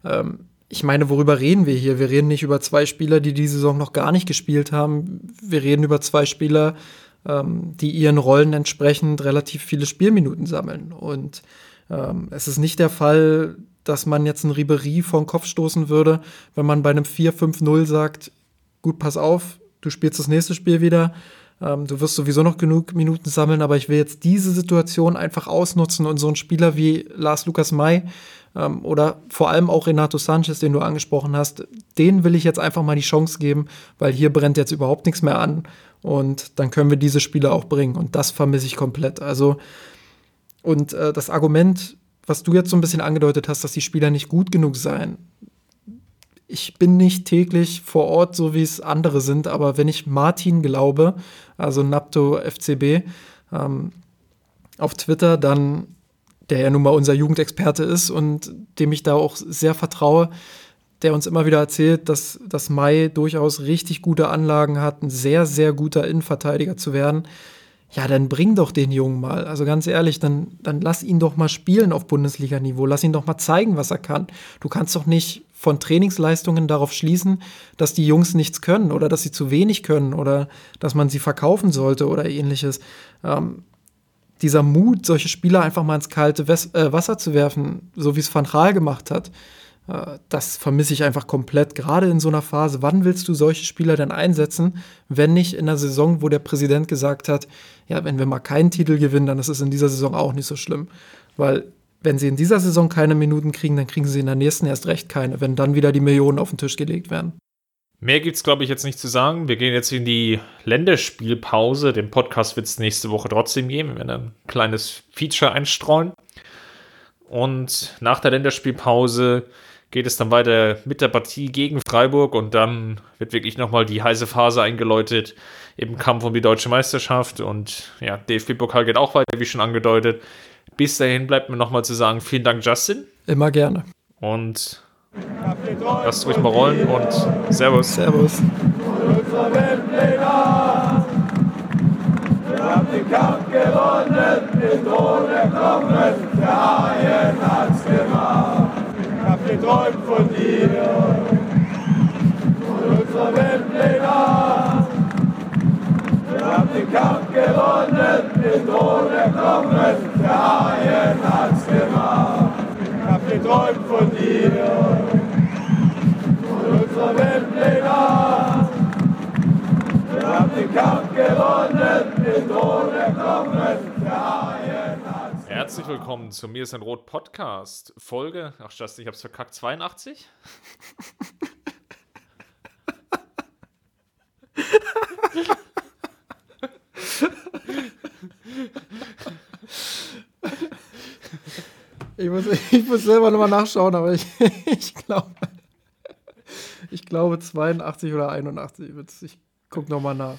Ähm, ich meine, worüber reden wir hier? Wir reden nicht über zwei Spieler, die die Saison noch gar nicht gespielt haben. Wir reden über zwei Spieler, ähm, die ihren Rollen entsprechend relativ viele Spielminuten sammeln. Und ähm, es ist nicht der Fall, dass man jetzt einen Ribery vor den Kopf stoßen würde, wenn man bei einem 4-5-0 sagt, gut, pass auf, du spielst das nächste Spiel wieder ähm, du wirst sowieso noch genug Minuten sammeln, aber ich will jetzt diese Situation einfach ausnutzen und so einen Spieler wie Lars Lukas May ähm, oder vor allem auch Renato Sanchez, den du angesprochen hast, den will ich jetzt einfach mal die Chance geben, weil hier brennt jetzt überhaupt nichts mehr an und dann können wir diese Spieler auch bringen und das vermisse ich komplett. Also und äh, das Argument, was du jetzt so ein bisschen angedeutet hast, dass die Spieler nicht gut genug seien, ich bin nicht täglich vor Ort, so wie es andere sind, aber wenn ich Martin glaube, also Napto FCB, ähm, auf Twitter, dann, der ja nun mal unser Jugendexperte ist und dem ich da auch sehr vertraue, der uns immer wieder erzählt, dass, dass Mai durchaus richtig gute Anlagen hat, ein sehr, sehr guter Innenverteidiger zu werden. Ja, dann bring doch den Jungen mal. Also ganz ehrlich, dann, dann lass ihn doch mal spielen auf Bundesliga-Niveau. Lass ihn doch mal zeigen, was er kann. Du kannst doch nicht von Trainingsleistungen darauf schließen, dass die Jungs nichts können oder dass sie zu wenig können oder dass man sie verkaufen sollte oder ähnliches. Ähm, dieser Mut, solche Spieler einfach mal ins kalte äh, Wasser zu werfen, so wie es Van Gaal gemacht hat, das vermisse ich einfach komplett. Gerade in so einer Phase, wann willst du solche Spieler denn einsetzen, wenn nicht in einer Saison, wo der Präsident gesagt hat, ja, wenn wir mal keinen Titel gewinnen, dann ist es in dieser Saison auch nicht so schlimm. Weil wenn sie in dieser Saison keine Minuten kriegen, dann kriegen sie in der nächsten erst recht keine, wenn dann wieder die Millionen auf den Tisch gelegt werden. Mehr gibt es, glaube ich, jetzt nicht zu sagen. Wir gehen jetzt in die Länderspielpause. Den Podcast wird es nächste Woche trotzdem geben. Wir werden ein kleines Feature einstreuen. Und nach der Länderspielpause geht es dann weiter mit der Partie gegen Freiburg und dann wird wirklich nochmal die heiße Phase eingeläutet im Kampf um die deutsche Meisterschaft. Und ja, DFB-Pokal geht auch weiter, wie schon angedeutet. Bis dahin bleibt mir nochmal zu sagen, vielen Dank, Justin. Immer gerne. Und lasst ruhig mal rollen und Servus. Servus. Wir haben den Kampf gewonnen, den Thron erklommen, der Haien hat's gemacht. Geträumt von dir, von unserer Weltpläne. Wir haben den Kampf gewonnen, den Thron erklommen, der Haien hat's gemacht. Ich hab geträumt von dir, von unserer Weltpläne. Wir haben den Kampf gewonnen, den Thron erklommen, der Haien Herzlich willkommen zu Mir ist ein Rot Podcast. Folge, ach Justin, ich hab's verkackt, 82? Ich muss, ich muss selber nochmal nachschauen, aber ich, ich glaube, ich glaube 82 oder 81. Ich guck nochmal nach.